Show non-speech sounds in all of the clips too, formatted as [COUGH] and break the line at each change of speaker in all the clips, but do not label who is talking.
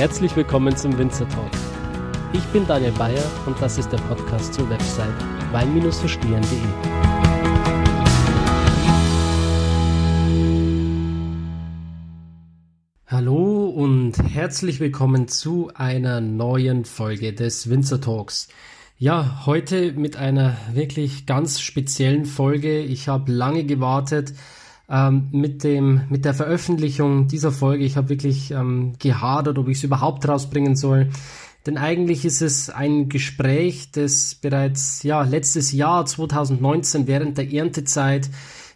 Herzlich willkommen zum Winzer Talk. Ich bin Daniel Bayer und das ist der Podcast zur Website wein-verstehen.de. Hallo und herzlich willkommen zu einer neuen Folge des Winzer Talks. Ja, heute mit einer wirklich ganz speziellen Folge. Ich habe lange gewartet, ähm, mit dem mit der Veröffentlichung dieser Folge. Ich habe wirklich ähm, gehadert, ob ich es überhaupt rausbringen soll. Denn eigentlich ist es ein Gespräch, das bereits ja letztes Jahr 2019 während der Erntezeit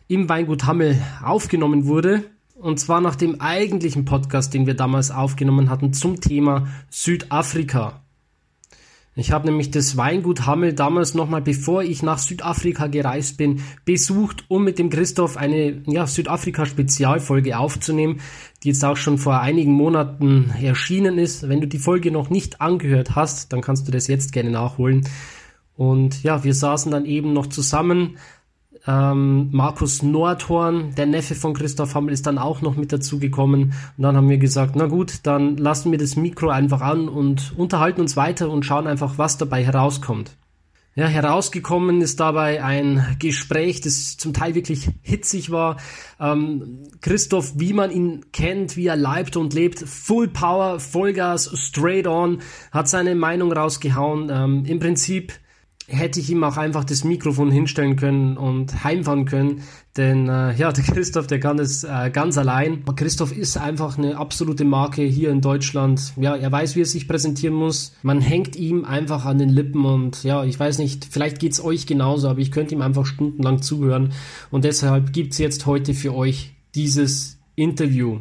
im Weingut Hammel aufgenommen wurde. Und zwar nach dem eigentlichen Podcast, den wir damals aufgenommen hatten zum Thema Südafrika. Ich habe nämlich das Weingut Hammel damals nochmal, bevor ich nach Südafrika gereist bin, besucht, um mit dem Christoph eine ja, Südafrika-Spezialfolge aufzunehmen, die jetzt auch schon vor einigen Monaten erschienen ist. Wenn du die Folge noch nicht angehört hast, dann kannst du das jetzt gerne nachholen. Und ja, wir saßen dann eben noch zusammen, ähm, Markus Nordhorn, der Neffe von Christoph Hammel, ist dann auch noch mit dazu gekommen. Und dann haben wir gesagt, na gut, dann lassen wir das Mikro einfach an und unterhalten uns weiter und schauen einfach, was dabei herauskommt. Ja, herausgekommen ist dabei ein Gespräch, das zum Teil wirklich hitzig war. Ähm, Christoph, wie man ihn kennt, wie er leibt und lebt, Full Power, Vollgas, straight on, hat seine Meinung rausgehauen. Ähm, Im Prinzip hätte ich ihm auch einfach das Mikrofon hinstellen können und heimfahren können. Denn äh, ja, [LAUGHS] der Christoph, der kann das äh, ganz allein. Christoph ist einfach eine absolute Marke hier in Deutschland. Ja, er weiß, wie er sich präsentieren muss. Man hängt ihm einfach an den Lippen und ja, ich weiß nicht, vielleicht geht's euch genauso, aber ich könnte ihm einfach stundenlang zuhören. Und deshalb gibt's jetzt heute für euch dieses Interview.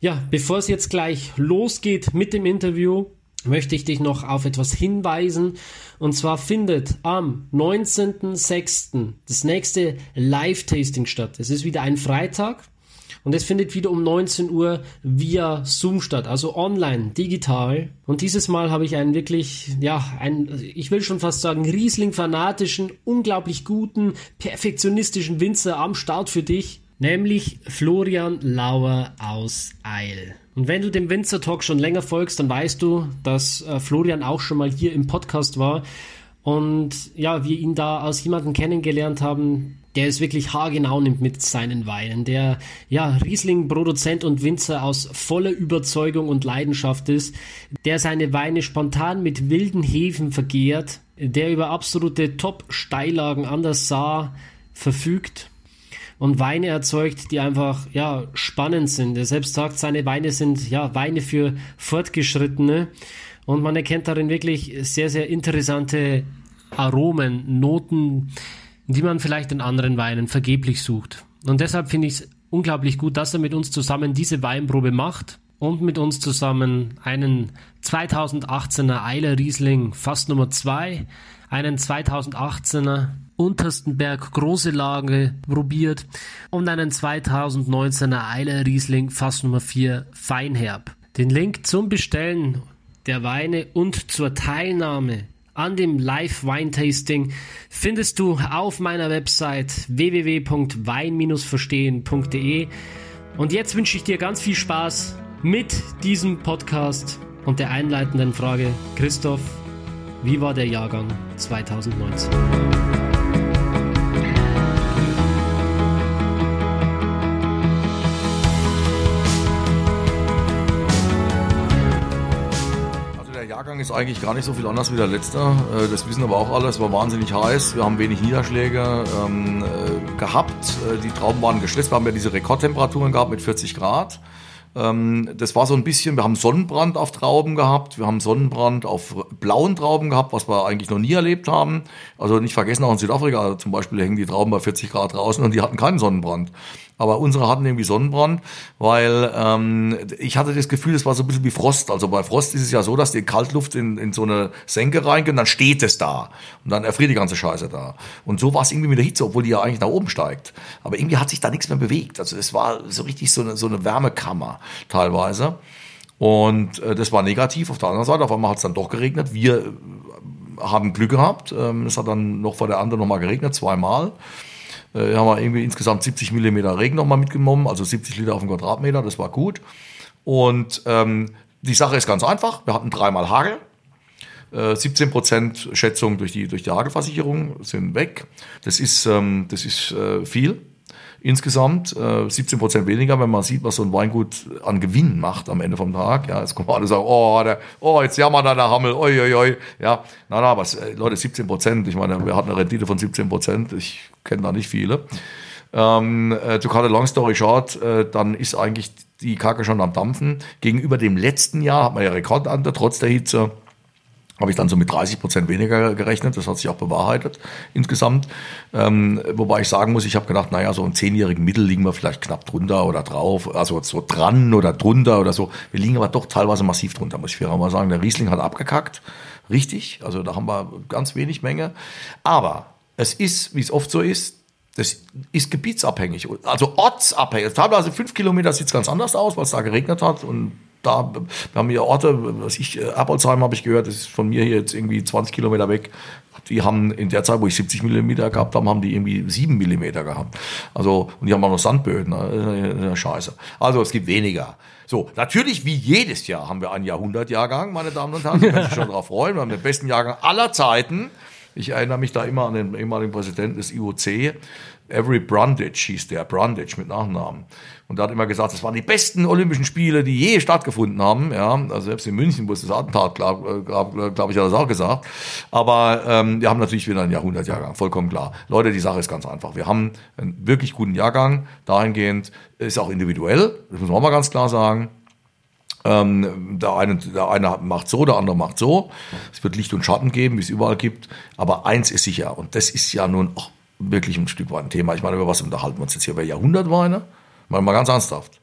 Ja, bevor es jetzt gleich losgeht mit dem Interview, möchte ich dich noch auf etwas hinweisen. Und zwar findet am 19.06. das nächste Live-Tasting statt. Es ist wieder ein Freitag. Und es findet wieder um 19 Uhr via Zoom statt, also online, digital. Und dieses Mal habe ich einen wirklich, ja, einen, ich will schon fast sagen, Riesling-fanatischen, unglaublich guten, perfektionistischen Winzer am Start für dich, nämlich Florian Lauer aus Eil. Und wenn du dem Winzer Talk schon länger folgst, dann weißt du, dass äh, Florian auch schon mal hier im Podcast war. Und ja, wir ihn da als jemanden kennengelernt haben, der es wirklich haargenau nimmt mit seinen Weinen, der ja Riesling-Produzent und Winzer aus voller Überzeugung und Leidenschaft ist, der seine Weine spontan mit wilden Hefen vergehrt, der über absolute Top-Steillagen an der Saar verfügt und Weine erzeugt, die einfach ja spannend sind. Er selbst sagt, seine Weine sind ja Weine für Fortgeschrittene und man erkennt darin wirklich sehr, sehr interessante Aromen, Noten, die man vielleicht in anderen Weinen vergeblich sucht. Und deshalb finde ich es unglaublich gut, dass er mit uns zusammen diese Weinprobe macht und mit uns zusammen einen 2018er Eiler Riesling Fass Nummer 2, einen 2018er untersten Berg große Lage probiert und einen 2019er Eiler Riesling Fass Nummer 4 Feinherb. Den Link zum Bestellen der Weine und zur Teilnahme an dem Live-Wine-Tasting findest du auf meiner Website www.wein-verstehen.de. Und jetzt wünsche ich dir ganz viel Spaß mit diesem Podcast und der einleitenden Frage, Christoph, wie war der Jahrgang 2019?
Jahrgang ist eigentlich gar nicht so viel anders wie der letzte. Äh, das wissen aber auch alle. Es war wahnsinnig heiß. Wir haben wenig Niederschläge ähm, äh, gehabt. Äh, die Trauben waren gestresst. Wir haben ja diese Rekordtemperaturen gehabt mit 40 Grad. Ähm, das war so ein bisschen, wir haben Sonnenbrand auf Trauben gehabt, wir haben Sonnenbrand auf blauen Trauben gehabt, was wir eigentlich noch nie erlebt haben. Also nicht vergessen, auch in Südafrika zum Beispiel hängen die Trauben bei 40 Grad draußen und die hatten keinen Sonnenbrand aber unsere hatten irgendwie Sonnenbrand, weil ähm, ich hatte das Gefühl, es war so ein bisschen wie Frost. Also bei Frost ist es ja so, dass die Kaltluft in, in so eine Senke reingeht und dann steht es da und dann erfriert die ganze Scheiße da. Und so war es irgendwie mit der Hitze, obwohl die ja eigentlich nach oben steigt. Aber irgendwie hat sich da nichts mehr bewegt. Also es war so richtig so eine, so eine Wärmekammer teilweise. Und äh, das war negativ. Auf der anderen Seite, auf einmal hat es dann doch geregnet. Wir äh, haben Glück gehabt. Ähm, es hat dann noch vor der anderen nochmal geregnet, zweimal. Äh, haben wir irgendwie insgesamt 70 Millimeter Regen nochmal mitgenommen, also 70 Liter auf den Quadratmeter, das war gut. Und ähm, die Sache ist ganz einfach. Wir hatten dreimal Hagel. 17 äh, Prozent Schätzung durch die, durch die Hagelversicherung sind weg. Das ist, ähm, das ist äh, viel insgesamt. Äh, 17 Prozent weniger, wenn man sieht, was so ein Weingut an Gewinn macht am Ende vom Tag. Ja, jetzt kommen alle sagen, oh, der, oh jetzt jammert da der Hammel, oi, oi, oi. Ja, na, na, was, äh, Leute, 17 Prozent. Ich meine, wir hatten eine Rendite von 17 Prozent. Ich kenne da nicht viele. Ähm, äh, to cut a long story short, äh, dann ist eigentlich die Kacke schon am Dampfen. Gegenüber dem letzten Jahr hat man ja Rekordante, trotz der Hitze habe ich dann so mit 30 Prozent weniger gerechnet. Das hat sich auch bewahrheitet insgesamt. Ähm, wobei ich sagen muss, ich habe gedacht, naja, so im zehnjährigen Mittel liegen wir vielleicht knapp drunter oder drauf, also so dran oder drunter oder so. Wir liegen aber doch teilweise massiv drunter, muss ich fair mal sagen. Der Riesling hat abgekackt. Richtig. Also da haben wir ganz wenig Menge. Aber es ist, wie es oft so ist, das ist gebietsabhängig, also ortsabhängig. Teilweise fünf Kilometer sieht es ganz anders aus, weil es da geregnet hat und da, wir haben hier Orte, was ich, äh, Erbolzheim habe ich gehört, das ist von mir hier jetzt irgendwie 20 Kilometer weg. Die haben in der Zeit, wo ich 70 Millimeter gehabt habe, haben die irgendwie 7 Millimeter gehabt. Also, und die haben auch noch Sandböden, ne? scheiße. Also, es gibt weniger. So, natürlich wie jedes Jahr haben wir einen Jahrhundertjahrgang, meine Damen und Herren. Ich kann sich schon darauf freuen. Wir haben den besten Jahrgang aller Zeiten. Ich erinnere mich da immer an den ehemaligen Präsidenten des IOC, Avery Brundage hieß der, Brundage mit Nachnamen. Und er hat immer gesagt, das waren die besten Olympischen Spiele, die je stattgefunden haben. Ja, also selbst in München, wo es das Attentat gab, glaube glaub ich, hat er das auch gesagt. Aber ähm, wir haben natürlich wieder einen Jahrhundertjahrgang, vollkommen klar. Leute, die Sache ist ganz einfach. Wir haben einen wirklich guten Jahrgang, dahingehend ist auch individuell, das muss man auch mal ganz klar sagen. Ähm, der, eine, der eine macht so, der andere macht so. Es wird Licht und Schatten geben, wie es überall gibt. Aber eins ist sicher, und das ist ja nun auch wirklich ein Stück weit ein Thema. Ich meine, über was unterhalten wir uns jetzt hier? Über Jahrhundertweine? Mal, mal ganz ernsthaft.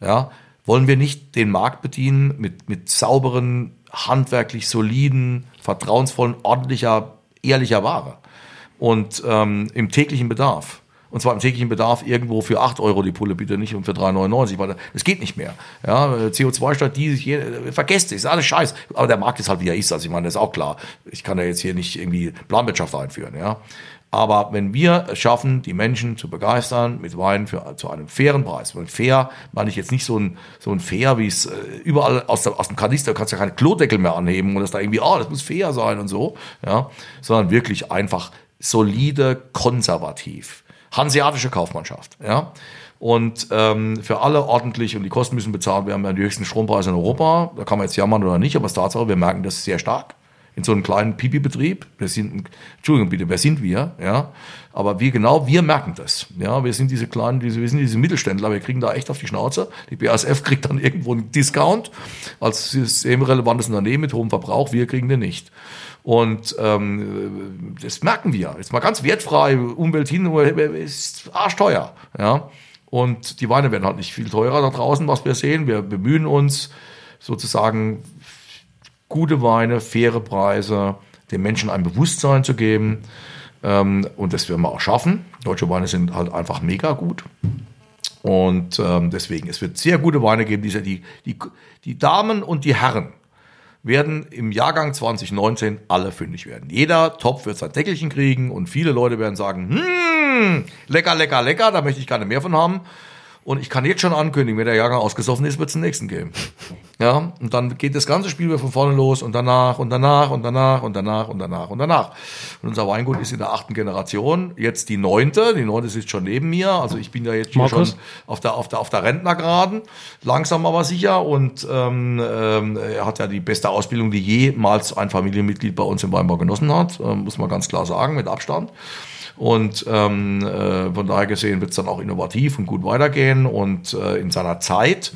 Ja, wollen wir nicht den Markt bedienen mit, mit sauberen, handwerklich soliden, vertrauensvollen, ordentlicher, ehrlicher Ware und ähm, im täglichen Bedarf? Und zwar im täglichen Bedarf irgendwo für 8 Euro die Pulle, bitte nicht und für 3,99, weil das geht nicht mehr. Ja, CO2-Stadt, die, vergesst es, ist alles scheiß. Aber der Markt ist halt, wie er ist. Also ich meine, das ist auch klar. Ich kann ja jetzt hier nicht irgendwie Planwirtschaft einführen, ja. Aber wenn wir es schaffen, die Menschen zu begeistern mit Wein für, zu einem fairen Preis, weil fair meine ich jetzt nicht so ein, so ein fair, wie es äh, überall aus, der, aus dem Kanister, du kannst ja keine Klodeckel mehr anheben und das da irgendwie, oh, das muss fair sein und so, ja, sondern wirklich einfach solide, konservativ. Hanseatische Kaufmannschaft, ja. Und ähm, für alle ordentlich und die Kosten müssen bezahlt werden. Wir haben die höchsten Strompreise in Europa. Da kann man jetzt jammern oder nicht, aber es ist Tatsache, wir merken das sehr stark in so einem kleinen Pipi-Betrieb. Wir sind, Entschuldigung bitte, wer sind wir? Ja, aber wir genau, wir merken das. Ja, wir sind diese kleinen, diese, wir sind diese Mittelständler. Wir kriegen da echt auf die Schnauze. Die BASF kriegt dann [LAUGHS] irgendwo einen Discount als systemrelevantes Unternehmen mit hohem Verbrauch. Wir kriegen den nicht. Und ähm, das merken wir. Jetzt mal ganz wertfrei, Umwelt hin, ist arschteuer. Ja. Und die Weine werden halt nicht viel teurer da draußen, was wir sehen. Wir bemühen uns sozusagen gute Weine, faire Preise, den Menschen ein Bewusstsein zu geben. Ähm, und das werden wir auch schaffen. Deutsche Weine sind halt einfach mega gut. Und ähm, deswegen, es wird sehr gute Weine geben. Die, die, die, Damen und die Herren werden im Jahrgang 2019 alle fündig werden. Jeder Topf wird sein Deckelchen kriegen und viele Leute werden sagen, hm, lecker, lecker, lecker, da möchte ich gerne mehr von haben. Und ich kann jetzt schon ankündigen, wenn der Jahrgang ausgesoffen ist, wird es den nächsten geben. Ja, und dann geht das ganze Spiel wieder von vorne los und danach und danach und danach und danach und danach und danach. Und unser Weingut ist in der achten Generation, jetzt die neunte. Die neunte sitzt schon neben mir. Also ich bin ja jetzt schon auf der, auf der, auf der Rentnergraden. Langsam aber sicher. Und ähm, ähm, er hat ja die beste Ausbildung, die jemals ein Familienmitglied bei uns im Weinbau genossen hat. Ähm, muss man ganz klar sagen, mit Abstand. Und ähm, äh, von daher gesehen wird es dann auch innovativ und gut weitergehen und äh, in seiner Zeit.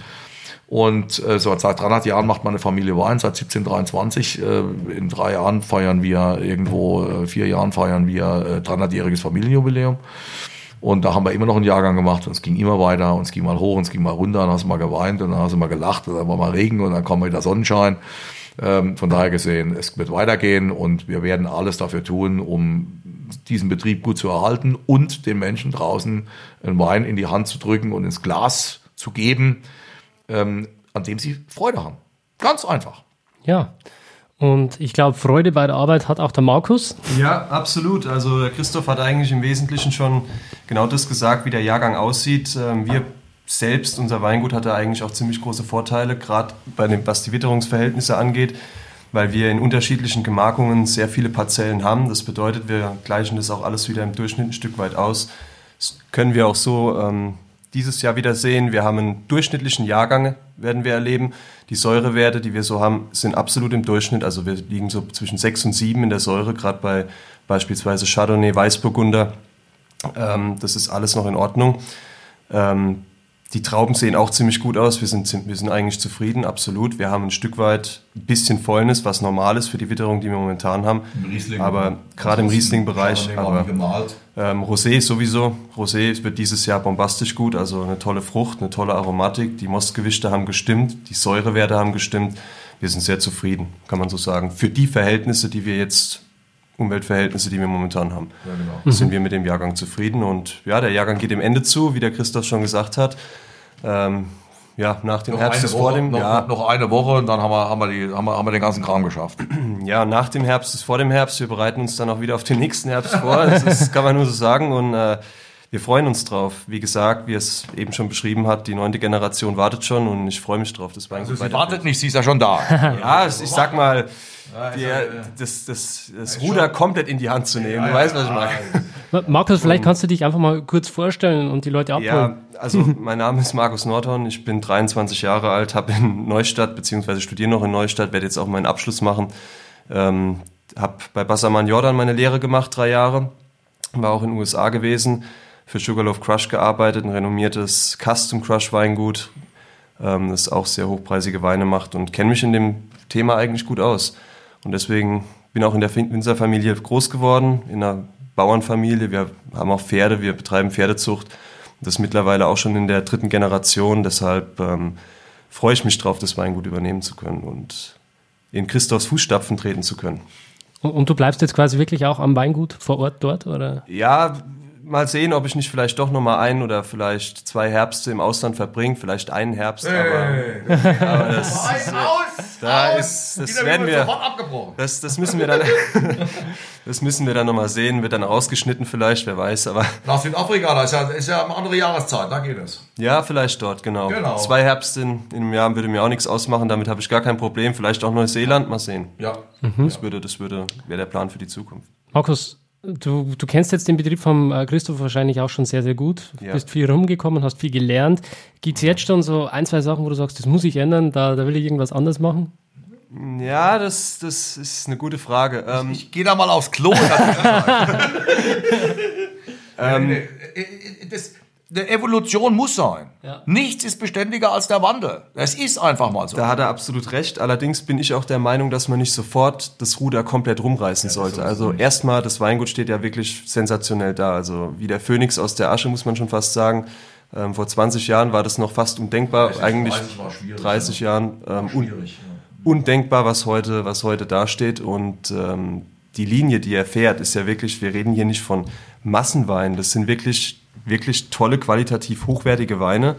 Und äh, so seit 300 Jahren macht meine Familie Wein, seit 1723. Äh, in drei Jahren feiern wir irgendwo, äh, vier Jahren feiern wir äh, 300-jähriges Familienjubiläum. Und da haben wir immer noch einen Jahrgang gemacht und es ging immer weiter und es ging mal hoch und es ging mal runter, dann hast du mal geweint und dann hast du mal gelacht und dann war mal Regen und dann kam wieder Sonnenschein. Ähm, von daher gesehen, es wird weitergehen und wir werden alles dafür tun, um diesen Betrieb gut zu erhalten und den Menschen draußen einen Wein in die Hand zu drücken und ins Glas zu geben, ähm, an dem sie Freude haben. Ganz einfach.
Ja. Und ich glaube, Freude bei der Arbeit hat auch der Markus.
Ja, absolut. Also Christoph hat eigentlich im Wesentlichen schon genau das gesagt, wie der Jahrgang aussieht. Ähm, wir selbst, unser Weingut hatte eigentlich auch ziemlich große Vorteile, gerade bei dem, was die Witterungsverhältnisse angeht, weil wir in unterschiedlichen Gemarkungen sehr viele Parzellen haben. Das bedeutet, wir gleichen das auch alles wieder im Durchschnitt ein Stück weit aus. Das können wir auch so ähm, dieses Jahr wieder sehen. Wir haben einen durchschnittlichen Jahrgang, werden wir erleben. Die Säurewerte, die wir so haben, sind absolut im Durchschnitt. Also wir liegen so zwischen 6 und 7 in der Säure, gerade bei beispielsweise Chardonnay, Weißburgunder. Ähm, das ist alles noch in Ordnung. Ähm, die Trauben sehen auch ziemlich gut aus. Wir sind, wir sind eigentlich zufrieden, absolut. Wir haben ein Stück weit ein bisschen Fäulnis, was normal ist für die Witterung, die wir momentan haben. Riesling, aber gerade im Riesling-Bereich. Aber ähm, Rosé sowieso. Rosé wird dieses Jahr bombastisch gut. Also eine tolle Frucht, eine tolle Aromatik. Die Mostgewichte haben gestimmt, die Säurewerte haben gestimmt. Wir sind sehr zufrieden, kann man so sagen. Für die Verhältnisse, die wir jetzt Umweltverhältnisse, die wir momentan haben. Ja, genau. mhm. Sind wir mit dem Jahrgang zufrieden und ja, der Jahrgang geht dem Ende zu, wie der Christoph schon gesagt hat. Ähm, ja, nach dem noch Herbst ist vor dem
noch,
ja.
noch eine Woche und dann haben wir, haben, wir die, haben, wir, haben wir den ganzen Kram geschafft. [CLEARS THROAT]
Ja, nach dem Herbst ist vor dem Herbst. Wir bereiten uns dann auch wieder auf den nächsten Herbst vor. Das ist, kann man nur so sagen. Und äh, wir freuen uns drauf. Wie gesagt, wie es eben schon beschrieben hat, die neunte Generation wartet schon und ich freue mich drauf.
Das war also sie wartet nicht, sie ist ja schon da. [LAUGHS]
ja, ich sag mal, die, das, das, das Ruder komplett in die Hand zu nehmen. Du weißt, was ich
meine. Markus, vielleicht kannst du dich einfach mal kurz vorstellen und die Leute abholen. Ja,
also [LAUGHS] mein Name ist Markus Nordhorn, ich bin 23 Jahre alt, habe in Neustadt, beziehungsweise studiere noch in Neustadt, werde jetzt auch meinen Abschluss machen. Ähm, habe bei Bassermann Jordan meine Lehre gemacht, drei Jahre. War auch in den USA gewesen, für Sugarloaf Crush gearbeitet, ein renommiertes Custom Crush Weingut, ähm, das auch sehr hochpreisige Weine macht und kenne mich in dem Thema eigentlich gut aus. Und deswegen bin auch in der Winzerfamilie groß geworden, in einer Bauernfamilie. Wir haben auch Pferde, wir betreiben Pferdezucht. Das mittlerweile auch schon in der dritten Generation. Deshalb ähm, freue ich mich drauf, das Weingut übernehmen zu können und in Christophs Fußstapfen treten zu können.
Und, und du bleibst jetzt quasi wirklich auch am Weingut vor Ort dort, oder?
Ja, mal sehen, ob ich nicht vielleicht doch noch mal ein oder vielleicht zwei Herbste im Ausland verbringe, vielleicht einen Herbst, hey, aber, aber das, ist, aus, da aus, ist, das werden wir, das, das müssen wir dann, [LAUGHS] das müssen wir dann noch mal sehen, wird dann ausgeschnitten vielleicht, wer weiß, aber.
Nach Südafrika, da ist ja, ist ja eine andere Jahreszeit, da geht es.
Ja, vielleicht dort, genau. genau. Zwei Herbste in, in einem Jahr würde mir auch nichts ausmachen, damit habe ich gar kein Problem, vielleicht auch Neuseeland, mal sehen. Ja. Mhm. Das würde, das würde, wäre der Plan für die Zukunft.
Markus, Du, du kennst jetzt den Betrieb von äh, Christoph wahrscheinlich auch schon sehr, sehr gut. Du ja. bist viel rumgekommen, hast viel gelernt. Gibt es jetzt schon so ein, zwei Sachen, wo du sagst, das muss ich ändern, da, da will ich irgendwas anders machen?
Ja, das, das ist eine gute Frage.
Ähm, ich, ich gehe da mal aufs Klo. [LAUGHS] [LAUGHS] ähm, das, eine Evolution muss sein. Ja. Nichts ist beständiger als der Wandel. Es ist einfach mal so.
Da hat er absolut recht. Allerdings bin ich auch der Meinung, dass man nicht sofort das Ruder komplett rumreißen ja, sollte. Also erstmal, das Weingut steht ja wirklich sensationell da. Also wie der Phönix aus der Asche, muss man schon fast sagen. Ähm, vor 20 Jahren war das noch fast undenkbar. 30, Eigentlich 30, 30 Jahren ähm, un ja. undenkbar, was heute, was heute dasteht. Und ähm, die Linie, die er fährt, ist ja wirklich, wir reden hier nicht von Massenwein. Das sind wirklich wirklich tolle, qualitativ hochwertige Weine,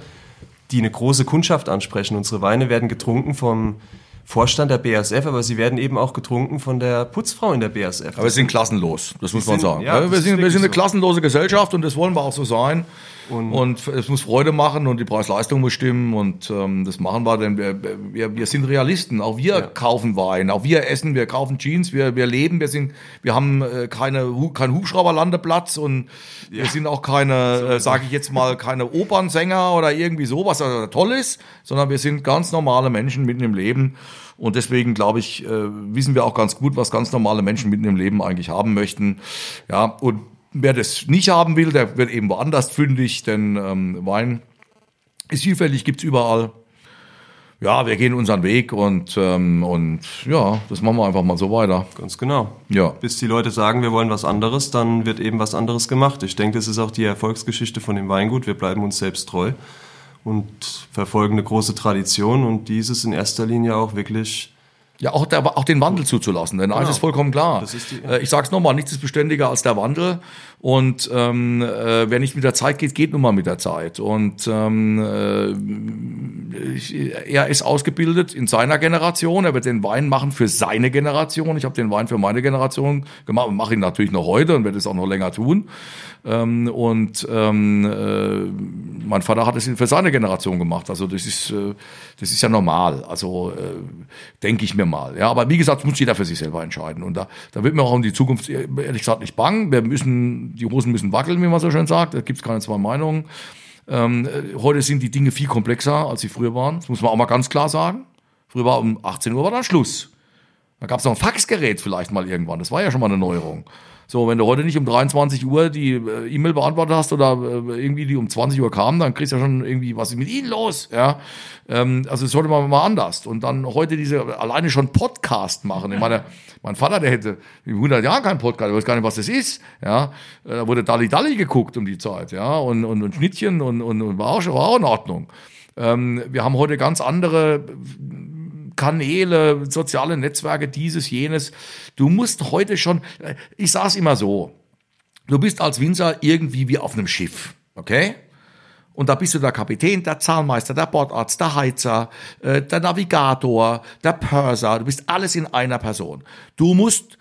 die eine große Kundschaft ansprechen. Unsere Weine werden getrunken vom Vorstand der BASF, aber sie werden eben auch getrunken von der Putzfrau in der BASF.
Aber wir sind klassenlos, das muss man sagen. Ja, wir, sind, wir sind eine so. klassenlose Gesellschaft und das wollen wir auch so sein. Und, und, es muss Freude machen und die Preis-Leistung muss stimmen und ähm, das machen wir, denn wir, wir, wir sind Realisten. Auch wir ja. kaufen Wein, auch wir essen, wir kaufen Jeans, wir, wir leben, wir sind, wir haben äh, keine, keinen Hubschrauberlandeplatz und ja. wir sind auch keine, [LAUGHS] so, äh, sage ich jetzt mal, keine Opernsänger oder irgendwie sowas, was toll ist, sondern wir sind ganz normale Menschen mitten im Leben. Und deswegen, glaube ich, äh, wissen wir auch ganz gut, was ganz normale Menschen mitten im Leben eigentlich haben möchten. Ja, und Wer das nicht haben will, der wird eben woanders fündig, denn ähm, Wein ist vielfältig, gibt's überall. Ja, wir gehen unseren Weg und, ähm, und ja, das machen wir einfach mal so weiter.
Ganz genau. Ja. Bis die Leute sagen, wir wollen was anderes, dann wird eben was anderes gemacht. Ich denke, das ist auch die Erfolgsgeschichte von dem Weingut. Wir bleiben uns selbst treu und verfolgen eine große Tradition und dieses in erster Linie auch wirklich
ja, auch, der, auch den Wandel zuzulassen, denn genau. eins ist vollkommen klar. Ist die, ja. Äh, ich sage es nochmal, nichts ist beständiger als der Wandel und ähm, äh, wer nicht mit der Zeit geht, geht nun mal mit der Zeit. Und ähm, äh, er ist ausgebildet in seiner Generation, er wird den Wein machen für seine Generation. Ich habe den Wein für meine Generation gemacht und mache ihn natürlich noch heute und werde es auch noch länger tun. Ähm, und ähm, äh, mein Vater hat es für seine Generation gemacht. Also das ist, äh, das ist ja normal. Also äh, denke ich mir mal. Ja, aber wie gesagt, muss jeder für sich selber entscheiden. Und da, da wird mir auch in die Zukunft ehrlich gesagt nicht bang. Wir müssen, die Hosen müssen wackeln, wie man so schön sagt. Da gibt es keine zwei Meinungen. Ähm, heute sind die Dinge viel komplexer, als sie früher waren. Das muss man auch mal ganz klar sagen. Früher war um 18 Uhr war dann Schluss. Da gab es noch ein Faxgerät vielleicht mal irgendwann. Das war ja schon mal eine Neuerung. So, wenn du heute nicht um 23 Uhr die äh, E-Mail beantwortet hast oder äh, irgendwie die um 20 Uhr kam, dann kriegst du ja schon irgendwie, was ist mit ihnen los? Ja, ähm, also das sollte man mal anders. Und dann heute diese alleine schon Podcast machen. Ich meine, mein Vater, der hätte in 100 Jahren keinen Podcast, der weiß gar nicht, was das ist. Ja, äh, da wurde Dalli Dalli geguckt um die Zeit, ja, und, und, und Schnittchen und, und, und war, auch, war auch in Ordnung. Ähm, wir haben heute ganz andere Kanäle, soziale Netzwerke, dieses, jenes. Du musst heute schon, ich sage es immer so, du bist als Winzer irgendwie wie auf einem Schiff, okay? Und da bist du der Kapitän, der Zahlmeister, der Bordarzt, der Heizer, äh, der Navigator, der Purser. Du bist alles in einer Person. Du musst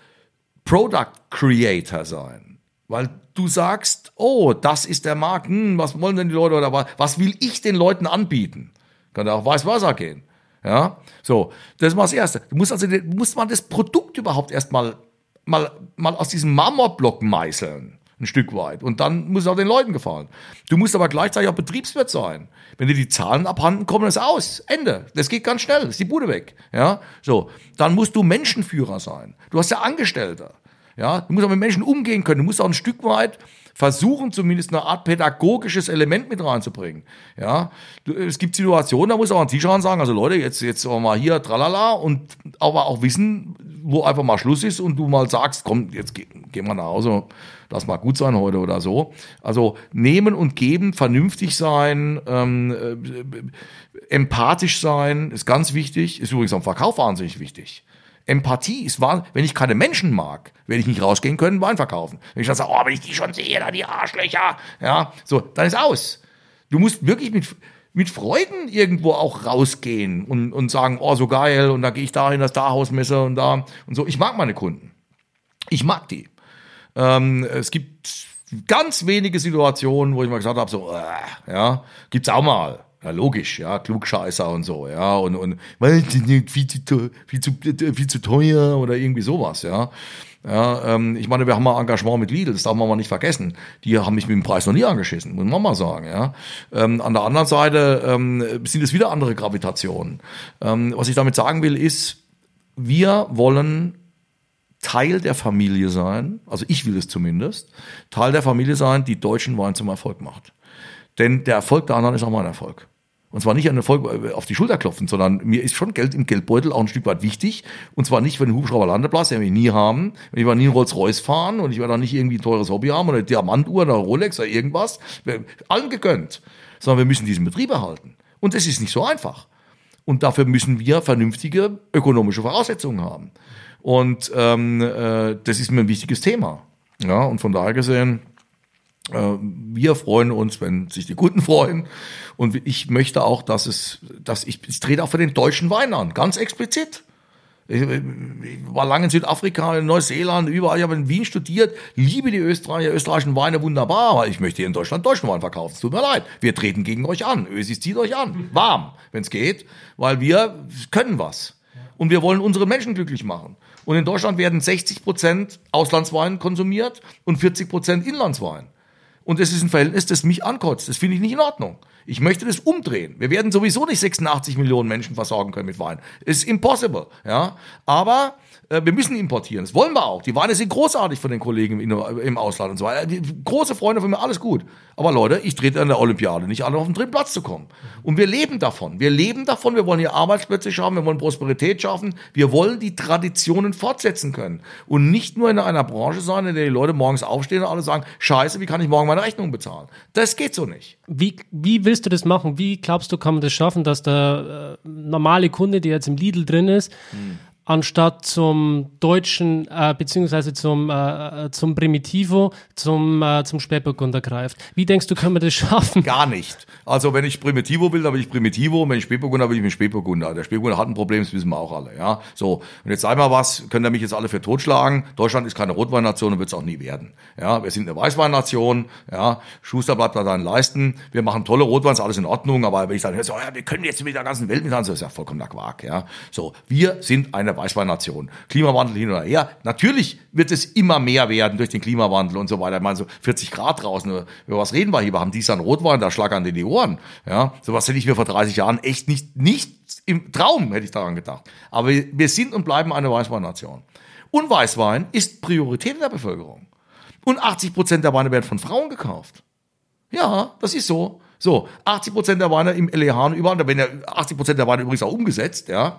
Product Creator sein, weil du sagst, oh, das ist der Markt, hm, was wollen denn die Leute oder was, was will ich den Leuten anbieten? Kann ja auch weiß Wasser gehen. Ja, so, das ist mal das Erste. Du musst also, du musst mal das Produkt überhaupt erstmal mal, mal aus diesem Marmorblock meißeln. Ein Stück weit. Und dann muss es auch den Leuten gefallen. Du musst aber gleichzeitig auch Betriebswirt sein. Wenn dir die Zahlen abhanden kommen, ist aus. Ende. Das geht ganz schnell. Ist die Bude weg. Ja, so. Dann musst du Menschenführer sein. Du hast ja Angestellte. Ja, du musst auch mit Menschen umgehen können. Du musst auch ein Stück weit versuchen, zumindest eine Art pädagogisches Element mit reinzubringen. Ja, es gibt Situationen, da muss auch ein Tischrand sagen, also Leute, jetzt, jetzt mal hier, tralala, und aber auch wissen, wo einfach mal Schluss ist und du mal sagst, komm, jetzt gehen geh wir nach Hause, lass mal gut sein heute oder so. Also nehmen und geben, vernünftig sein, ähm, äh, empathisch sein, ist ganz wichtig, ist übrigens am Verkauf wahnsinnig wichtig. Empathie ist wahr, wenn ich keine Menschen mag, werde ich nicht rausgehen können, Wein verkaufen. Wenn ich dann sage, oh, wenn ich die schon sehe, da die Arschlöcher, ja, so, dann ist aus. Du musst wirklich mit, mit Freuden irgendwo auch rausgehen und, und sagen, oh, so geil, und da gehe ich da in das da Hausmesser und da und so. Ich mag meine Kunden. Ich mag die. Ähm, es gibt ganz wenige Situationen, wo ich mal gesagt habe, so, äh, ja, gibt's auch mal. Ja, logisch, ja, Klugscheißer und so, ja, und, und weil viel zu, viel, zu, viel zu teuer oder irgendwie sowas, ja. Ja, ähm, ich meine, wir haben mal Engagement mit Lidl, das darf man mal nicht vergessen. Die haben mich mit dem Preis noch nie angeschissen, muss man mal sagen. Ja. Ähm, an der anderen Seite ähm, sind es wieder andere Gravitationen. Ähm, was ich damit sagen will, ist, wir wollen Teil der Familie sein, also ich will es zumindest, Teil der Familie sein, die deutschen Wein zum Erfolg macht. Denn der Erfolg der anderen ist auch mein Erfolg. Und zwar nicht an Erfolg äh, auf die Schulter klopfen, sondern mir ist schon Geld im Geldbeutel auch ein Stück weit wichtig. Und zwar nicht für den Hubschrauberlandeplatz, den wir nie haben. Ich werde nie einen Rolls-Royce fahren und ich werde auch nicht irgendwie ein teures Hobby haben oder eine Diamantuhr oder Rolex oder irgendwas. Allen gegönnt. Sondern wir müssen diesen Betrieb erhalten. Und das ist nicht so einfach. Und dafür müssen wir vernünftige ökonomische Voraussetzungen haben. Und ähm, äh, das ist mir ein wichtiges Thema. Ja, und von daher gesehen, wir freuen uns, wenn sich die Kunden freuen. Und ich möchte auch, dass es, dass ich, ich trete auch für den deutschen Wein an, ganz explizit. Ich, war lange in Südafrika, in Neuseeland, überall. Ich habe in Wien studiert, liebe die Österreicher, österreichischen Weine wunderbar, aber ich möchte hier in Deutschland deutschen Wein verkaufen. Es tut mir leid. Wir treten gegen euch an. Ösis zieht euch an. Warm, wenn es geht, weil wir können was. Und wir wollen unsere Menschen glücklich machen. Und in Deutschland werden 60 Prozent Auslandswein konsumiert und 40 Prozent Inlandswein. Und das ist ein Verhältnis, das mich ankotzt. Das finde ich nicht in Ordnung. Ich möchte das umdrehen. Wir werden sowieso nicht 86 Millionen Menschen versorgen können mit Wein. It's impossible. Ja, aber wir müssen importieren. Das wollen wir auch. Die Weine sind großartig von den Kollegen im, Ausland und so weiter. Große Freunde von mir, alles gut. Aber Leute, ich trete an der Olympiade nicht alle auf den dritten Platz zu kommen. Und wir leben davon. Wir leben davon. Wir wollen hier Arbeitsplätze schaffen. Wir wollen Prosperität schaffen. Wir wollen die Traditionen fortsetzen können. Und nicht nur in einer Branche sein, in der die Leute morgens aufstehen und alle sagen, scheiße, wie kann ich morgen meine Rechnung bezahlen? Das geht so nicht.
Wie, wie willst du das machen? Wie glaubst du, kann man das schaffen, dass der äh, normale Kunde, der jetzt im Lidl drin ist, hm anstatt zum deutschen äh, beziehungsweise zum äh, zum Primitivo zum äh, zum Spätburgunder greift. Wie denkst du, können wir das schaffen?
Gar nicht. Also wenn ich Primitivo will, dann will ich Primitivo. Und wenn ich Spätburgunder will, ich mit Spätburgunder. Der Spätburgunder hat ein Problem, das wissen wir auch alle. Ja, so. Und jetzt sag mal was, können ihr mich jetzt alle für totschlagen? Deutschland ist keine Rotweinnation und wird es auch nie werden. Ja, wir sind eine Weißweinnation. Ja, Schuster bleibt da deinen Leisten. Wir machen tolle Rotweins, alles in Ordnung. Aber wenn ich sage, so, ja, wir können jetzt mit der ganzen Welt miteinander, das ist ja vollkommener Quark. Ja, so. Wir sind eine Weißweinnation. Klimawandel hin oder her. Natürlich wird es immer mehr werden durch den Klimawandel und so weiter. Ich meine, so 40 Grad draußen. Über was reden wir hier? Wir haben dies an Rotwein, da schlag an die Ohren. Ja, sowas hätte ich mir vor 30 Jahren echt nicht, nicht im Traum hätte ich daran gedacht. Aber wir sind und bleiben eine Weißweinnation. Und Weißwein ist Priorität in der Bevölkerung. Und 80 Prozent der Weine werden von Frauen gekauft. Ja, das ist so. So, 80 Prozent der Weine im LEH und überall, da werden ja 80 Prozent der Weine übrigens auch umgesetzt, ja,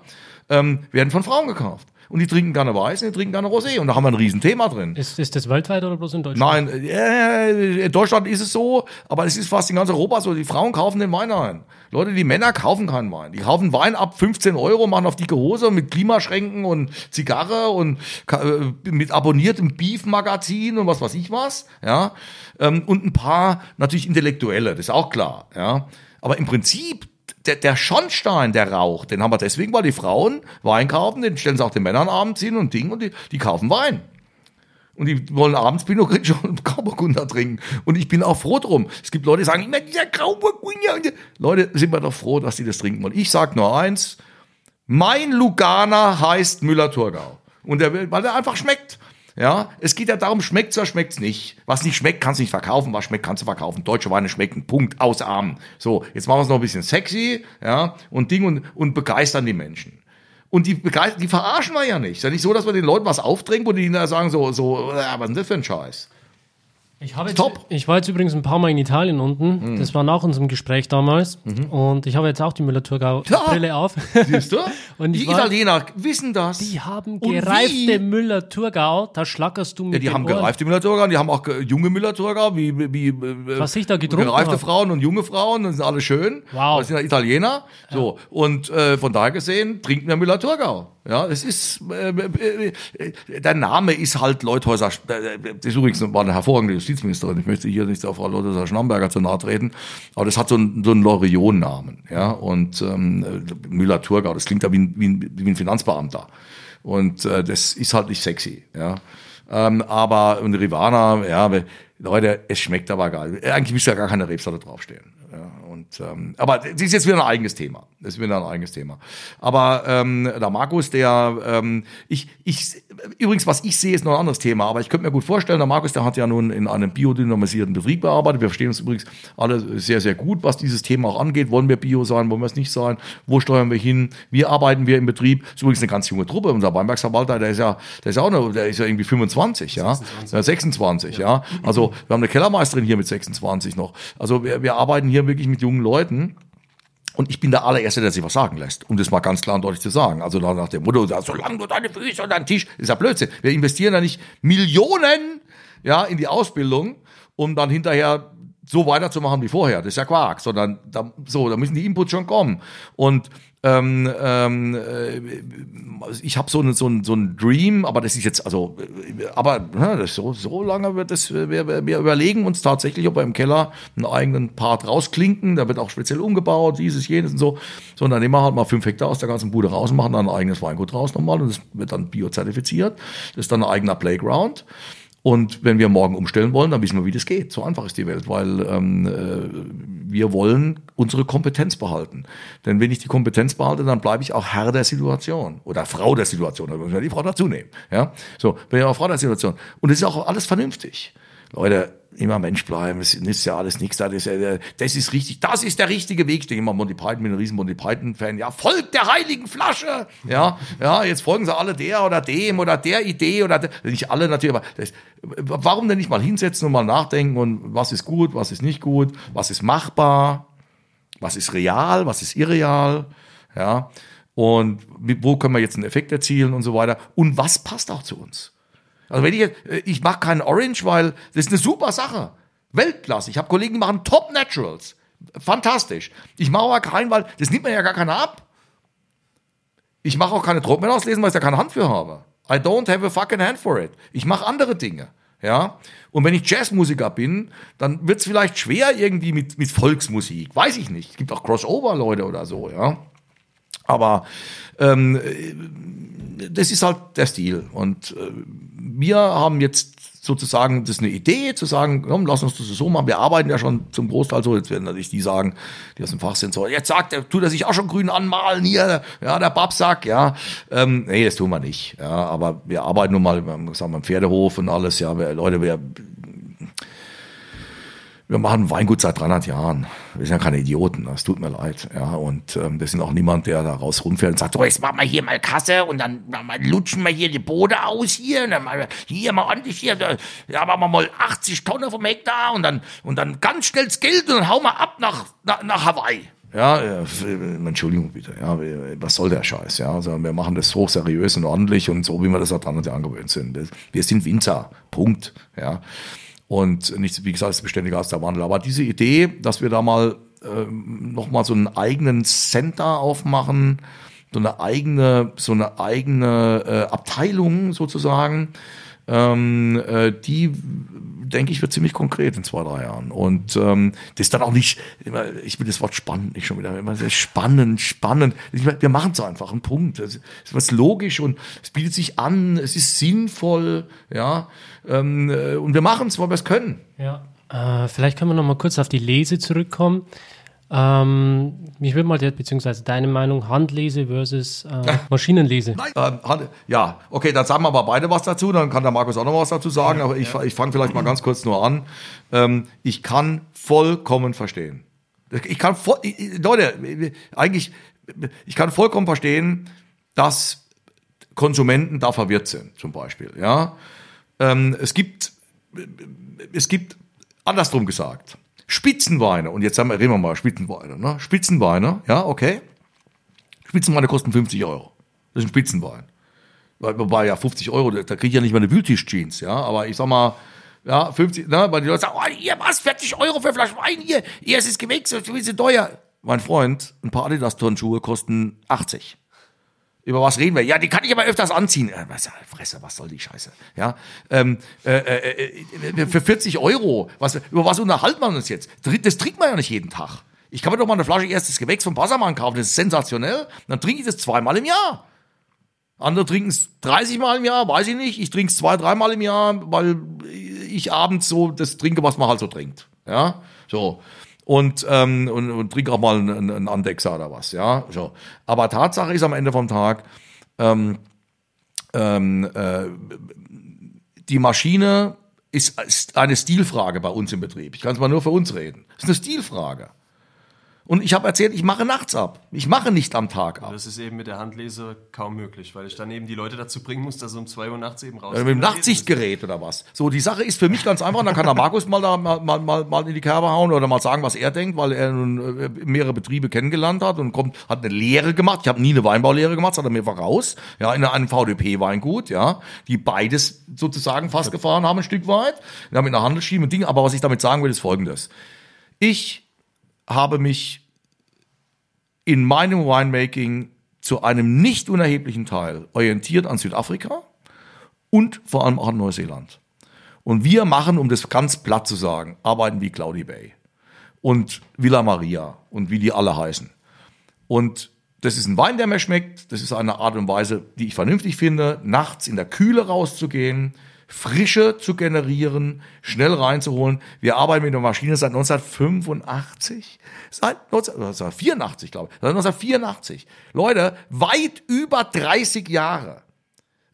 ähm, werden von Frauen gekauft. Und die trinken gerne Weiß und die trinken gerne Rosé. Und da haben wir ein Riesenthema drin.
Ist, ist das weltweit oder bloß in Deutschland?
Nein, äh, in Deutschland ist es so, aber es ist fast in ganz Europa so. Die Frauen kaufen den Wein ein. Leute, die Männer kaufen keinen Wein. Die kaufen Wein ab 15 Euro, machen auf dicke Hose mit Klimaschränken und Zigarre und äh, mit abonniertem Beef-Magazin und was weiß ich was. Ja, ähm, und ein paar natürlich Intellektuelle, das ist auch klar. Ja, aber im Prinzip der, der Schornstein, der Rauch, den haben wir deswegen, weil die Frauen Wein kaufen, den stellen sie auch den Männern abends hin und Ding und die, die kaufen Wein. Und die wollen abends Pinot Grigio und [LAUGHS] Grauburgunder trinken. Und ich bin auch froh drum. Es gibt Leute, die sagen, immer dieser Grauburgunder. Leute, sind wir doch froh, dass die das trinken wollen. Ich sag nur eins. Mein Lugana heißt Müller-Thurgau. Und der, weil der einfach schmeckt. Ja, es geht ja darum, schmeckt's oder schmeckt's nicht. Was nicht schmeckt, kannst du nicht verkaufen. Was schmeckt, kannst du verkaufen. Deutsche Weine schmecken. Punkt. Ausarmen. So, jetzt machen wir es noch ein bisschen sexy, ja, und Ding und, und begeistern die Menschen. Und die, die verarschen wir ja nicht. Es ist ja nicht so, dass wir den Leuten was aufdrängen, wo die ihnen sagen so, so, äh, was ist denn das für ein Scheiß?
Ich, jetzt, Top. ich war jetzt übrigens ein paar Mal in Italien unten. Mhm. Das war nach unserem Gespräch damals. Mhm. Und ich habe jetzt auch die Müller-Thurgau-Brille ja. auf.
Siehst du? [LAUGHS] Die war, Italiener wissen das.
Die haben gereifte Müller-Thurgau. Da schlackerst du mit
Ja, die haben Ohren. gereifte Müller-Thurgau. Die haben auch junge Müller-Thurgau, wie, wie, äh,
Was ich da getrunken
Gereifte hab. Frauen und junge Frauen. Das sind alle schön.
Wow.
Das sind ja Italiener. Ja. So. Und äh, von daher gesehen trinken wir Müller-Thurgau. Ja, es ist, äh, äh, äh, der Name ist halt Leuthäuser, äh, das ist übrigens war eine hervorragende Justizministerin, ich möchte hier nicht auf Frau Leuthäuser-Schnamberger zu nahe treten, aber das hat so einen, so einen Loriot-Namen, ja, und ähm, Müller-Thurgau, das klingt ja wie ein, wie, ein, wie ein Finanzbeamter und äh, das ist halt nicht sexy, ja, ähm, aber und Rivana, ja, Leute, es schmeckt aber geil. Eigentlich müsste ja gar keine Rebsorte draufstehen. Ja, und, ähm, aber das ist jetzt wieder ein eigenes Thema. Das ist wieder ein eigenes Thema. Aber ähm, der Markus, der, ähm, ich, ich, übrigens, was ich sehe, ist noch ein anderes Thema. Aber ich könnte mir gut vorstellen, der Markus, der hat ja nun in einem biodynamisierten Betrieb gearbeitet. Wir verstehen uns übrigens alle sehr, sehr gut, was dieses Thema auch angeht. Wollen wir Bio sein, wollen wir es nicht sein? Wo steuern wir hin? Wie arbeiten wir im Betrieb? Das ist übrigens eine ganz junge Truppe. Unser Weinbergsverwalter, der ist ja, der ist ja auch noch, der ist ja irgendwie 25, ja. 26, 26 ja. ja. Also wir haben eine Kellermeisterin hier mit 26 noch. Also wir, wir arbeiten hier wirklich mit jungen Leuten. Und ich bin der allererste, der sich was sagen lässt, um das mal ganz klar und deutlich zu sagen. Also nach dem Motto, solange du deine Füße und deinen Tisch, ist ja Blödsinn. Wir investieren ja nicht Millionen ja, in die Ausbildung, um dann hinterher so weiterzumachen wie vorher. Das ist ja Quark, sondern da, so, da müssen die Inputs schon kommen. Und ähm, ähm, äh, ich habe so einen so so ein Dream, aber das ist jetzt, also, aber ja, das so, so lange wird das, wir, wir überlegen uns tatsächlich, ob wir im Keller einen eigenen Part rausklinken, da wird auch speziell umgebaut, dieses, jenes und so. So, und dann nehmen wir halt mal fünf Hektar aus der ganzen Bude raus und machen dann ein eigenes Weingut raus nochmal und das wird dann biozertifiziert. Das ist dann ein eigener Playground. Und wenn wir morgen umstellen wollen, dann wissen wir, wie das geht. So einfach ist die Welt, weil ähm, äh, wir wollen unsere Kompetenz behalten. Denn wenn ich die Kompetenz behalte, dann bleibe ich auch Herr der Situation oder Frau der Situation. Da müssen wir die Frau dazu nehmen. Ja, so bin ich auch Frau der Situation. Und es ist auch alles vernünftig. Leute, immer Mensch bleiben, es ist ja alles nichts, das das ist richtig, das ist der richtige Weg. Ich denke immer Monty Python, bin ein riesen Monty Python-Fan, ja, folgt der heiligen Flasche, ja, ja, jetzt folgen sie alle der oder dem oder der Idee oder der, nicht alle natürlich, aber das, warum denn nicht mal hinsetzen und mal nachdenken und was ist gut, was ist nicht gut, was ist machbar, was ist real, was ist irreal, ja, und wo können wir jetzt einen Effekt erzielen und so weiter? Und was passt auch zu uns. Also wenn ich jetzt, äh, ich mache keinen Orange, weil das ist eine super Sache. Weltklasse. Ich habe Kollegen, die machen Top Naturals. Fantastisch. Ich mache aber keinen, weil das nimmt mir ja gar keiner ab. Ich mache auch keine Druckmittel auslesen, weil ich da keine Hand für habe. I don't have a fucking hand for it. Ich mache andere Dinge. Ja. Und wenn ich Jazzmusiker bin, dann wird es vielleicht schwer irgendwie mit, mit Volksmusik. Weiß ich nicht. Es gibt auch Crossover-Leute oder so, ja. Aber ähm, das ist halt der Stil. Und äh, wir haben jetzt sozusagen, das ist eine Idee, zu sagen, komm, lass uns das so machen. Wir arbeiten ja schon zum Großteil so. Jetzt werden natürlich die sagen, die aus dem Fach sind, so, jetzt sagt er, tut er sich auch schon grün anmalen hier, ja, der Babsack, ja. Ähm, nee, das tun wir nicht. Ja, aber wir arbeiten nun mal, sagen wir, im Pferdehof und alles, ja, wir, Leute, wir wir machen Weingut seit 300 Jahren. Wir sind ja keine Idioten, das tut mir leid. Ja, und ähm, wir sind auch niemand, der da raus rumfährt und sagt, so, jetzt machen wir hier mal Kasse und dann mal lutschen wir hier die Bode aus hier und dann mal, hier mal ordentlich hier, da, machen wir mal 80 Tonnen vom Hektar und dann, und dann ganz schnell das Geld und dann hauen wir ab nach, nach, nach Hawaii. Ja, äh, Entschuldigung bitte, ja, was soll der Scheiß, ja, also wir machen das hochseriös und ordentlich und so, wie wir das seit 300 Jahren gewöhnt sind. Wir sind Winzer, Punkt, ja. Und nicht, wie gesagt, ist beständiger als der Wandel. Aber diese Idee, dass wir da mal äh, nochmal so einen eigenen Center aufmachen, so eine eigene, so eine eigene äh, Abteilung sozusagen, ähm, äh, die denke ich, wird ziemlich konkret in zwei, drei Jahren. Und ähm, das ist dann auch nicht, immer, ich will das Wort spannend nicht schon wieder, immer sehr spannend, spannend. Meine, wir machen es einfach, ein Punkt. Das ist was logisch und es bietet sich an, es ist sinnvoll, ja. Ähm, äh, und wir machen es, weil wir es können.
Ja. Äh, vielleicht können wir noch mal kurz auf die Lese zurückkommen. Ähm, mich würde mal, beziehungsweise deine Meinung, Handlese versus äh, Maschinenlese.
Nein, äh, ja, okay, dann sagen wir aber beide was dazu, dann kann der Markus auch noch was dazu sagen, aber ich, ich fange vielleicht mal ganz kurz nur an. Ähm, ich kann vollkommen verstehen. Ich kann voll, Leute, eigentlich, ich kann vollkommen verstehen, dass Konsumenten da verwirrt sind, zum Beispiel, ja. Ähm, es gibt, es gibt, andersrum gesagt, Spitzenweine, und jetzt haben reden wir mal Spitzenweine, ne? Spitzenweine, ja, okay. Spitzenweine kosten 50 Euro. Das ist ein Spitzenwein. Wobei ja 50 Euro, da kriege ich ja nicht mal eine Wühltisch-Jeans, ja, aber ich sag mal, ja, 50, ne, weil die Leute sagen, oh, hier, was, 40 Euro für Flasche Wein, hier, hier ist es gewechselt, so ist teuer. Mein Freund, ein paar Adidas-Turnschuhe kosten 80. Über was reden wir? Ja, die kann ich aber öfters anziehen. Äh, was, Fresse, was soll die Scheiße? Ja, ähm, äh, äh, äh, für 40 Euro. Was, über was unterhalten wir uns jetzt? Das trinkt man ja nicht jeden Tag. Ich kann mir doch mal eine Flasche erstes Gewächs vom Wassermann kaufen. Das ist sensationell. Dann trinke ich das zweimal im Jahr. Andere trinken es 30 Mal im Jahr, weiß ich nicht. Ich trinke es zwei, dreimal im Jahr, weil ich abends so das trinke, was man halt so trinkt. Ja, so und, ähm, und, und trink auch mal einen, einen Andexer oder was, ja. So. Aber Tatsache ist am Ende vom Tag, ähm, ähm, äh, die Maschine ist, ist eine Stilfrage bei uns im Betrieb. Ich kann es mal nur für uns reden. Das ist eine Stilfrage. Und ich habe erzählt, ich mache nachts ab. Ich mache nicht am Tag ab.
Das ist eben mit der Handlese kaum möglich, weil ich dann eben die Leute dazu bringen muss, dass sie um 2 Uhr nachts eben raus.
Ja, mit dem Nachtsichtgerät oder was. So, die Sache ist für mich ganz einfach. Dann kann der Markus mal da mal, mal, mal in die Kerbe hauen oder mal sagen, was er denkt, weil er nun äh, mehrere Betriebe kennengelernt hat und kommt, hat eine Lehre gemacht. Ich habe nie eine Weinbaulehre gemacht, das hat er mir voraus. Ja, in einem VDP-Weingut, ja, die beides sozusagen fast gefahren haben, ein Stück weit. Ja, mit einer Handelsschiene und Dinge. Aber was ich damit sagen will, ist folgendes. Ich habe mich in meinem Winemaking zu einem nicht unerheblichen Teil orientiert an Südafrika und vor allem auch an Neuseeland. Und wir machen, um das ganz platt zu sagen, arbeiten wie Cloudy Bay und Villa Maria und wie die alle heißen. Und das ist ein Wein, der mir schmeckt. Das ist eine Art und Weise, die ich vernünftig finde, nachts in der Kühle rauszugehen, Frische zu generieren, schnell reinzuholen. Wir arbeiten mit der Maschine seit 1985, seit 1984, glaube ich, seit 1984. Leute, weit über 30 Jahre.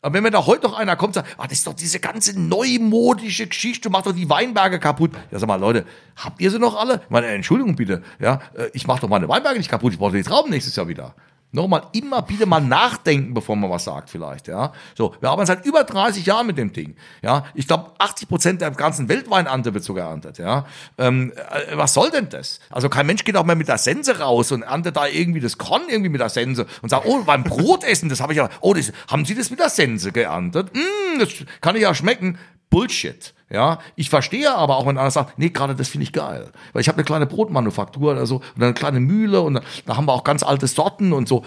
Aber wenn mir da heute noch einer kommt und sagt, ah, das ist doch diese ganze neumodische Geschichte, macht doch die Weinberge kaputt. Ja, sag mal, Leute, habt ihr sie noch alle? Meine Entschuldigung bitte, ja, äh, ich mach doch meine Weinberge nicht kaputt, ich brauche die Trauben nächstes Jahr wieder. Nochmal immer wieder mal nachdenken, bevor man was sagt, vielleicht, ja. So, wir arbeiten seit über 30 Jahren mit dem Ding, ja. Ich glaube, 80 Prozent der ganzen Weltweinernte wird so geerntet, ja. Ähm, äh, was soll denn das? Also kein Mensch geht auch mehr mit der Sense raus und erntet da irgendwie das Korn irgendwie mit der Sense und sagt, oh, beim Brotessen, das habe ich ja, oh, das, haben Sie das mit der Sense geerntet? Mm, das kann ich ja schmecken. Bullshit. Ja, ich verstehe aber auch, wenn einer sagt, nee, gerade das finde ich geil. Weil ich habe eine kleine Brotmanufaktur oder so und eine kleine Mühle und da haben wir auch ganz alte Sorten und so.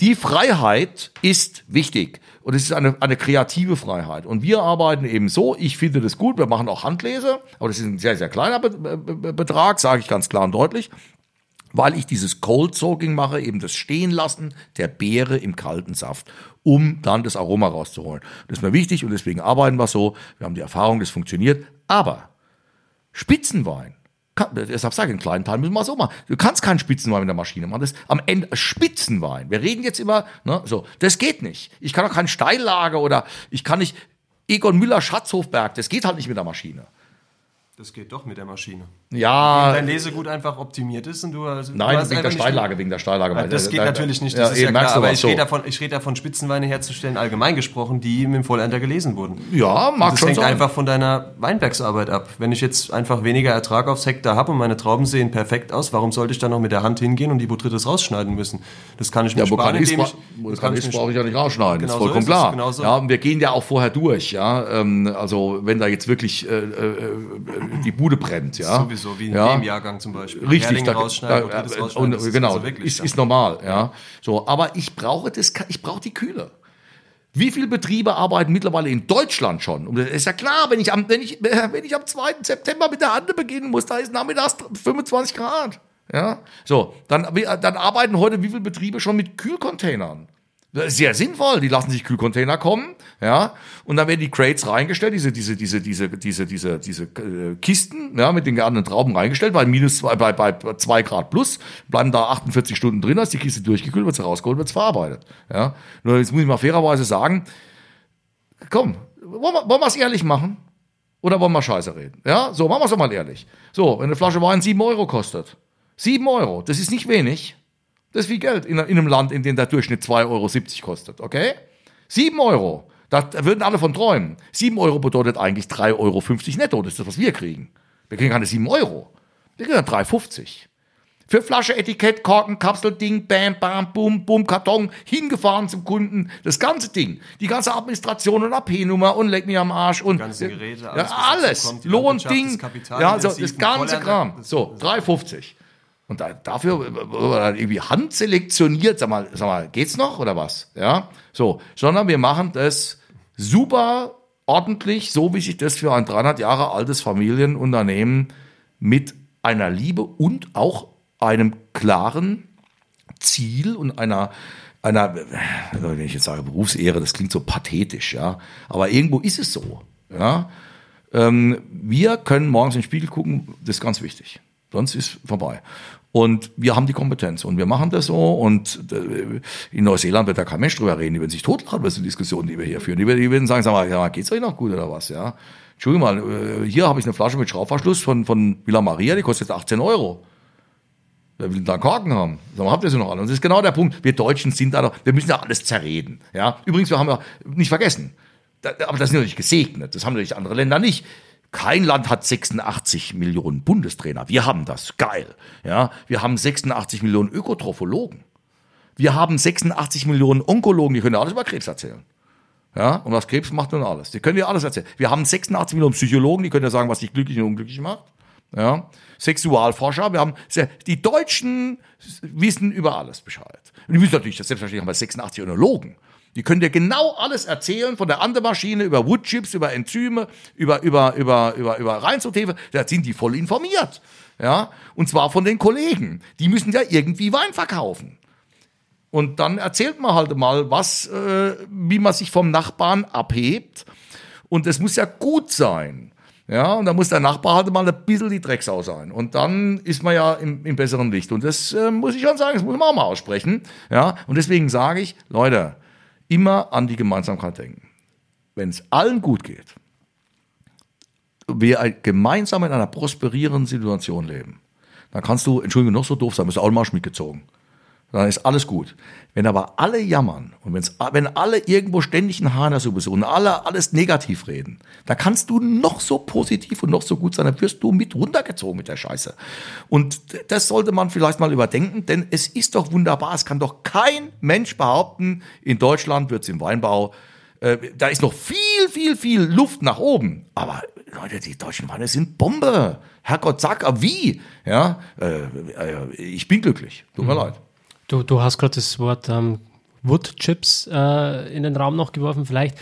Die Freiheit ist wichtig. Und es ist eine, eine kreative Freiheit. Und wir arbeiten eben so, ich finde das gut, wir machen auch Handlese, aber das ist ein sehr, sehr kleiner Be Be Betrag, sage ich ganz klar und deutlich, weil ich dieses Cold Soaking mache, eben das Stehenlassen der Beere im kalten Saft, um dann das Aroma rauszuholen. Das ist mir wichtig und deswegen arbeiten wir so. Wir haben die Erfahrung, das funktioniert. Aber Spitzenwein, deshalb sage ich, einen kleinen Teil müssen wir so machen. Du kannst keinen Spitzenwein mit der Maschine machen. Das am Ende Spitzenwein. Wir reden jetzt immer, ne, so, das geht nicht. Ich kann auch kein Steillager oder ich kann nicht Egon Müller Schatzhofberg, das geht halt nicht mit der Maschine.
Das geht doch mit der Maschine.
Ja.
Wenn dein Lesegut einfach optimiert ist und du. Also,
Nein,
du
wegen der
einfach nicht-
Steillage, wegen der Steillage.
Ja, das
Da-
geht
da-
natürlich nicht, das
ja,
ist ja
eben,
klar.
merkst du
Aber ich
so.
rede, davon, ich rede davon, Spitzenweine herzustellen, allgemein gesprochen, die im Vollender gelesen wurden.
Ja, mag
das
schon
hängt
sein.
einfach von deiner Weinbergsarbeit ab. Wenn ich jetzt einfach weniger Ertrag aufs Hektar habe und meine Trauben sehen perfekt aus, warum sollte ich dann noch mit der Hand hingehen und die Botrytis rausschneiden müssen? Das kann ich mir
Ja,
sparen,
ist,
indem ich, das kann
ist,
ich
brauche ich ja nicht rausschneiden.
Genau
ist
so
vollkommen
ist es,
klar.
genau so.
Ja, und wir gehen ja auch vorher durch, ja. Ähm, also wenn da jetzt wirklich äh, äh, die Bude brennt, ja.
Sowieso, wie in
ja.
dem Jahrgang zum Beispiel.
Richtig, da,
rausschneiden,
da,
Botrytis
äh,
rausschneiden,
und,
das ist
genau,
also wirklich,
ist, ist normal, ja. So, aber ich brauche das, ich brauche die Kühle. Wie viele Betriebe arbeiten mittlerweile in Deutschland schon? Und das ist ja klar, wenn ich am, wenn ich, [LAUGHS] wenn ich am 2. September mit der Ernte beginnen muss, da ist nachmittags 25 Grad. Ja, so, dann, dann arbeiten heute wie viele Betriebe schon mit Kühlcontainern? Sehr sinnvoll, die lassen sich Kühlcontainer kommen, ja, und dann werden die Crates reingestellt, diese, diese, diese, diese, diese, diese, diese äh, Kisten, ja, mit den geernten Trauben reingestellt, bei minus zwei, bei, bei zwei Grad plus, bleiben da 48 Stunden drin, ist die Kiste durchgekühlt, wird sie rausgeholt, wird verarbeitet, ja. Nur jetzt muss ich mal fairerweise sagen, komm, wollen wir, wollen wir es ehrlich machen? Oder wollen wir Scheiße reden? Ja, so, machen wir es doch mal ehrlich. So, wenn eine Flasche Wein sieben Euro kostet, sieben Euro, das ist nicht wenig. Das ist viel Geld in, in einem Land, in dem der Durchschnitt 2,70 Euro kostet, okay? 7 Euro. Da, würden alle von träumen. 7 Euro bedeutet eigentlich 3,50 Euro netto. Das ist das, was wir kriegen. Wir kriegen keine 7 Euro. Wir kriegen 3,50. Für Flasche, Etikett, Korken, Kapsel, Ding, Bam, Bam, Bum, Bum, Karton, hingefahren zum Kunden. Das ganze Ding. Die ganze Administration und AP-Nummer und leck mir am Arsch und
ganzen Geräte,
alles, ja, alles.
die
Lohn, Ding.
das Kapital,
Ja, so, das ganze Kram. So, 3,50. Und da, dafür äh, irgendwie handselektioniert, sag mal, sag mal, geht's noch oder was? Ja, so, sondern wir machen das super ordentlich, so wie sich das für ein 300 Jahre altes Familienunternehmen mit einer Liebe und auch einem klaren Ziel und einer einer, also wenn ich jetzt sage Berufsehre, das klingt so pathetisch, ja, aber irgendwo ist es so, ja. Ähm, wir können morgens in den Spiegel gucken, das ist ganz wichtig. Sonst ist vorbei. Und wir haben die Kompetenz und wir machen das so. Und äh, in Neuseeland wird da kein Mensch drüber reden. Die werden sich totlachen, was die Diskussionen, die wir hier führen. Die, werden- sagen, sag mal, ja, geht's euch noch gut oder was? Ja. Entschuldigung mal, äh, hier habe ich eine Flasche mit Schraubverschluss von, von Villa Maria, die kostet jetzt 18 Euro. Wer will denn da einen Korken haben? Sag mal, habt ihr sie noch alle? Und das ist genau der Punkt. Wir Deutschen sind da noch, wir müssen ja alles zerreden. Ja? Übrigens, wir haben ja nicht vergessen, aber das sind natürlich gesegnet. Das haben natürlich andere Länder nicht. Kein Land hat 86 Millionen Bundestrainer. Wir haben das. Geil. Ja? Wir haben 86 Millionen Ökotrophologen. Wir haben 86 Millionen Onkologen, die können ja alles über Krebs erzählen. Ja, und was Krebs macht und alles. Die können dir alles erzählen. Wir haben 86 Millionen Psychologen, die können ja sagen, was dich glücklich und unglücklich macht. Ja, Sexualforscher, wir haben, sehr- die Deutschen wissen über alles Bescheid. Und die wissen natürlich, selbstverständlich haben wir 86 Önologen. Die können dir genau alles erzählen, von der Andemaschine über Woodchips, über Enzyme, über, über, über, über, über Reinzuchthefe. Da sind die voll informiert. Ja, und zwar von den Kollegen. Die müssen ja irgendwie Wein verkaufen. Und dann erzählt man halt mal, was, äh, wie man sich vom Nachbarn abhebt. Und es muss ja gut sein. Ja, und da muss der Nachbar halt mal ein bisschen die Drecksau sein. Und dann ist man ja im, im besseren Licht. Und das äh, muss ich schon sagen, das muss man auch mal aussprechen. Ja, und deswegen sage ich, Leute, immer an die Gemeinsamkeit denken. Wenn es allen gut geht, wir ein- gemeinsam in einer prosperierenden Situation leben, dann kannst du, Entschuldigung, noch so doof sein, bist auch mal mitgezogen dann ist alles gut. Wenn aber alle jammern und wenn's, wenn alle irgendwo ständig einen Hahn dazu besuchen, alle alles negativ reden, dann kannst du noch so positiv und noch so gut sein, dann wirst du mit runtergezogen mit der Scheiße. Und das sollte man vielleicht mal überdenken, denn es ist doch wunderbar. Es kann doch kein Mensch behaupten, in Deutschland wird es im Weinbau äh, da ist noch viel, viel, viel Luft nach oben. Aber Leute, die deutschen Weine sind Bombe. Herrgott, sag aber wie. Ja, äh, äh, ich bin glücklich. Tut mir leid.
Du, du hast gerade das Wort ähm, Woodchips äh, in den Raum noch geworfen. Vielleicht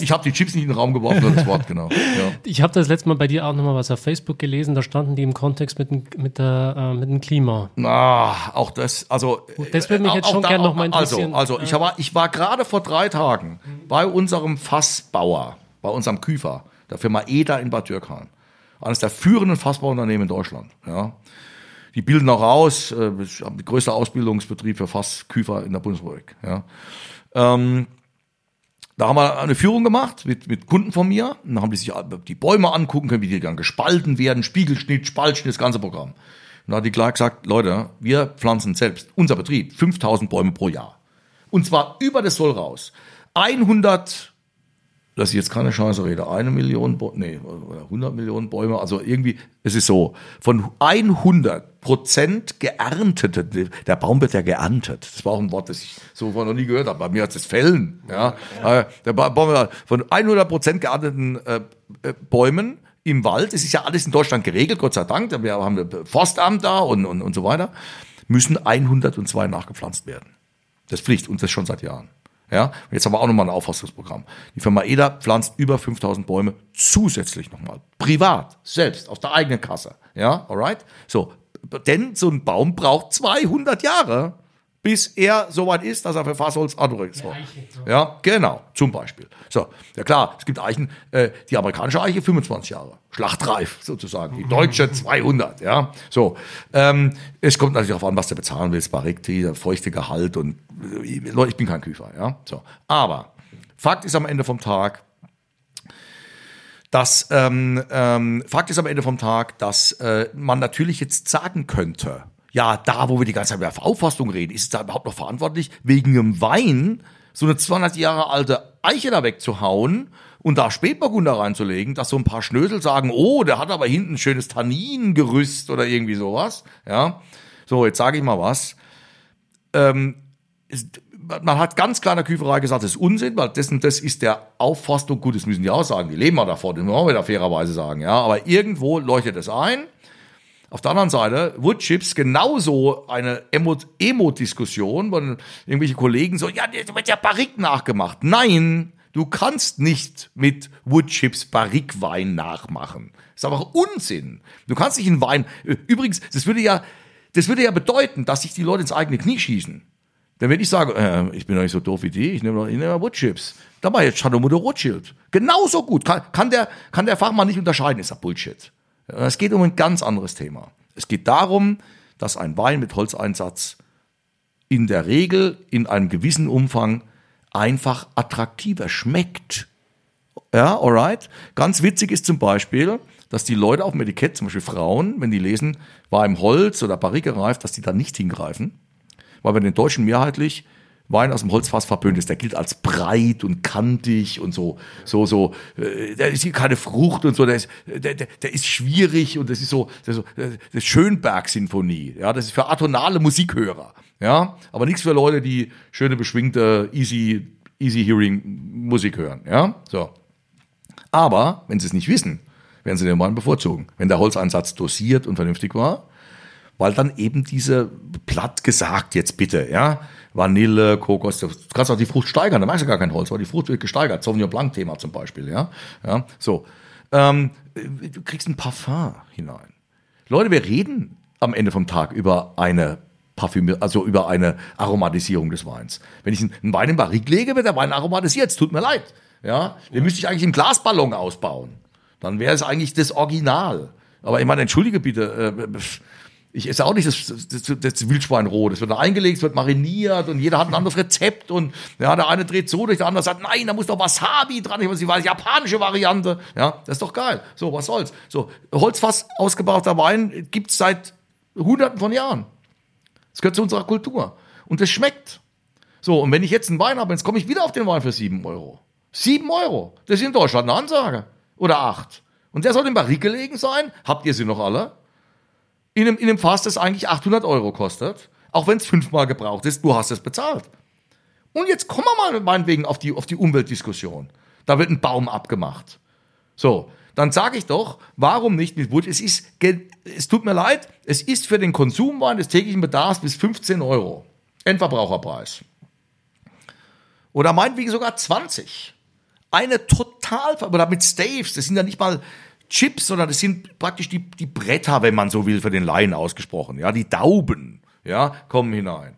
ich habe die Chips nicht in den Raum geworfen, das Wort, genau. Ja.
Ich habe das letzte Mal bei dir auch nochmal was auf Facebook gelesen, da standen die im Kontext mit, dem, mit, der, äh, mit dem Klima.
Ah, auch das, also.
Das würde mich jetzt schon gerne nochmal
also, interessieren. Also, also ich, war, ich war gerade vor drei Tagen bei unserem Fassbauer, bei unserem Küfer, der Firma EDA in Bad Dürkheim. Eines der führenden Fassbauunternehmen in Deutschland, ja. Die bilden auch aus, äh, haben die größte Ausbildungsbetrieb für Fassküfer in der Bundesrepublik, ja. Ähm, da haben wir eine Führung gemacht mit, mit Kunden von mir. Und dann haben die sich die Bäume angucken können, wie die dann gespalten werden, Spiegelschnitt, Spaltschnitt, das ganze Programm. Und da hat die klar gesagt, Leute, wir pflanzen selbst, unser Betrieb, 5000 Bäume pro Jahr. Und zwar über das Soll raus. 100 dass ich jetzt keine Chance rede, eine Million, nee, 100 Millionen Bäume, also irgendwie, es ist so, von 100 Prozent geerntete, der Baum wird ja geerntet, das war auch ein Wort, das ich so noch nie gehört habe, bei mir hat es Fällen, ja, ja. Äh, der Baum, von 100 Prozent geernteten äh, äh, Bäumen im Wald, es ist ja alles in Deutschland geregelt, Gott sei Dank, wir haben ein Forstamt da und, und, und so weiter, müssen 102 nachgepflanzt werden. Das ist Pflicht und das schon seit Jahren. Ja, jetzt haben wir auch nochmal ein Aufforstungsprogramm. Die Firma EDA pflanzt über 5000 Bäume zusätzlich nochmal. Privat, selbst, aus der eigenen Kasse. Ja, alright? So. Denn so ein Baum braucht 200 Jahre bis er soweit ist, dass er für Fassholz anrückt. Ja, genau, zum Beispiel. So, ja klar, es gibt Eichen, äh, die amerikanische Eiche 25 Jahre, schlachtreif sozusagen, die deutsche 200, ja. So, ähm, es kommt natürlich darauf an, was du bezahlen willst, Barrikti, der feuchte Gehalt und äh, Leute, ich bin kein Küfer, ja. So, aber Fakt ist am Ende vom Tag, dass ähm, ähm, Fakt ist am Ende vom Tag, dass äh, man natürlich jetzt sagen könnte, ja, da, wo wir die ganze Zeit über Auffassung reden, ist es da überhaupt noch verantwortlich, wegen einem Wein so eine 200 Jahre alte Eiche da wegzuhauen und da Spätburgunder reinzulegen, dass so ein paar Schnösel sagen, oh, der hat aber hinten ein schönes Tanningerüst oder irgendwie sowas. Ja, so, jetzt sage ich mal was. Ähm, ist, man hat ganz klar in der Küferei gesagt, das ist Unsinn, weil das und das ist der Auffassung, gut, das müssen die auch sagen, die leben ja davor, das man auch wieder fairerweise sagen, ja, aber irgendwo leuchtet es ein auf der anderen Seite, Woodchips genauso eine Emo-Diskussion, wo irgendwelche Kollegen so, ja, da wird ja Barrique nachgemacht. Nein, du kannst nicht mit Woodchips Barrique-Wein nachmachen. Das ist einfach Unsinn. Du kannst nicht einen Wein, übrigens, das würde ja, das würde ja bedeuten, dass sich die Leute ins eigene Knie schießen. Denn wenn ich sage, äh, ich bin doch nicht so doof wie die, ich nehme, ich nehme Woodchips, dann war jetzt Shadow Mutter Rothschild. Genauso gut. Kann, kann, der, kann der Fachmann nicht unterscheiden, ist ja Bullshit. Es geht um ein ganz anderes Thema. Es geht darum, dass ein Wein mit Holzeinsatz in der Regel in einem gewissen Umfang einfach attraktiver schmeckt. Ja, alright. Ganz witzig ist zum Beispiel, dass die Leute auf dem Etikett, zum Beispiel Frauen, wenn die lesen, war im Holz oder Barrique gereift, dass die da nicht hingreifen. Weil bei den Deutschen mehrheitlich Wein aus dem Holzfass verböhnt ist, der gilt als breit und kantig und so, so, so, äh, der ist hier keine Frucht und so, der ist, der, der, der ist schwierig und das ist so, das, so, das Schönberg-Sinfonie, ja, das ist für atonale Musikhörer, ja, aber nichts für Leute, die schöne, beschwingte, easy, easy hearing Musik hören, ja, so. Aber, wenn sie es nicht wissen, werden sie den Wein bevorzugen. Wenn der Holzeinsatz dosiert und vernünftig war, weil dann eben diese platt gesagt jetzt bitte, ja, Vanille, Kokos, du kannst auch die Frucht steigern, da machst du gar kein Holz, weil die Frucht wird gesteigert. Sauvignon Blanc Thema zum Beispiel, ja. ja so. Ähm, du kriegst ein Parfum hinein. Leute, wir reden am Ende vom Tag über eine Parfüm, also über eine Aromatisierung des Weins. Wenn ich einen Wein in Barrique lege, wird der Wein aromatisiert. Es tut mir leid. Ja, den müsste ich eigentlich im Glasballon ausbauen. Dann wäre es eigentlich das Original. Aber ich meine, entschuldige bitte, äh, ich esse auch nicht das, das, das Wildschwein roh. Das wird eingelegt, es wird mariniert und jeder hat ein anderes Rezept und ja, der eine dreht so durch, der andere sagt, nein, da muss doch Wasabi dran. Ich weiß, die japanische Variante. Ja, das ist doch geil. So, was soll's? So, Holzfass ausgebauter Wein gibt's seit hunderten von Jahren. Das gehört zu unserer Kultur. Und es schmeckt. So, und wenn ich jetzt einen Wein habe, jetzt komme ich wieder auf den Wein für sieben Euro. Sieben Euro. Das ist in Deutschland eine Ansage. Oder acht. Und der soll im Barrique gelegen sein. Habt ihr sie noch alle? In einem, in einem Fass, das eigentlich 800 Euro kostet, auch wenn es fünfmal gebraucht ist, du hast es bezahlt. Und jetzt kommen wir mal meinetwegen auf die, auf die Umweltdiskussion. Da wird ein Baum abgemacht. So, dann sage ich doch, warum nicht mit Wood? Es ist, es tut mir leid, es ist für den Konsumwein des täglichen Bedarfs bis 15 Euro. Endverbraucherpreis. oder meinetwegen sogar 20. Eine total, oder mit Staves, das sind ja nicht mal Chips, sondern das sind praktisch die, die Bretter, wenn man so will, für den Laien ausgesprochen. Ja, die Dauben, ja, kommen hinein.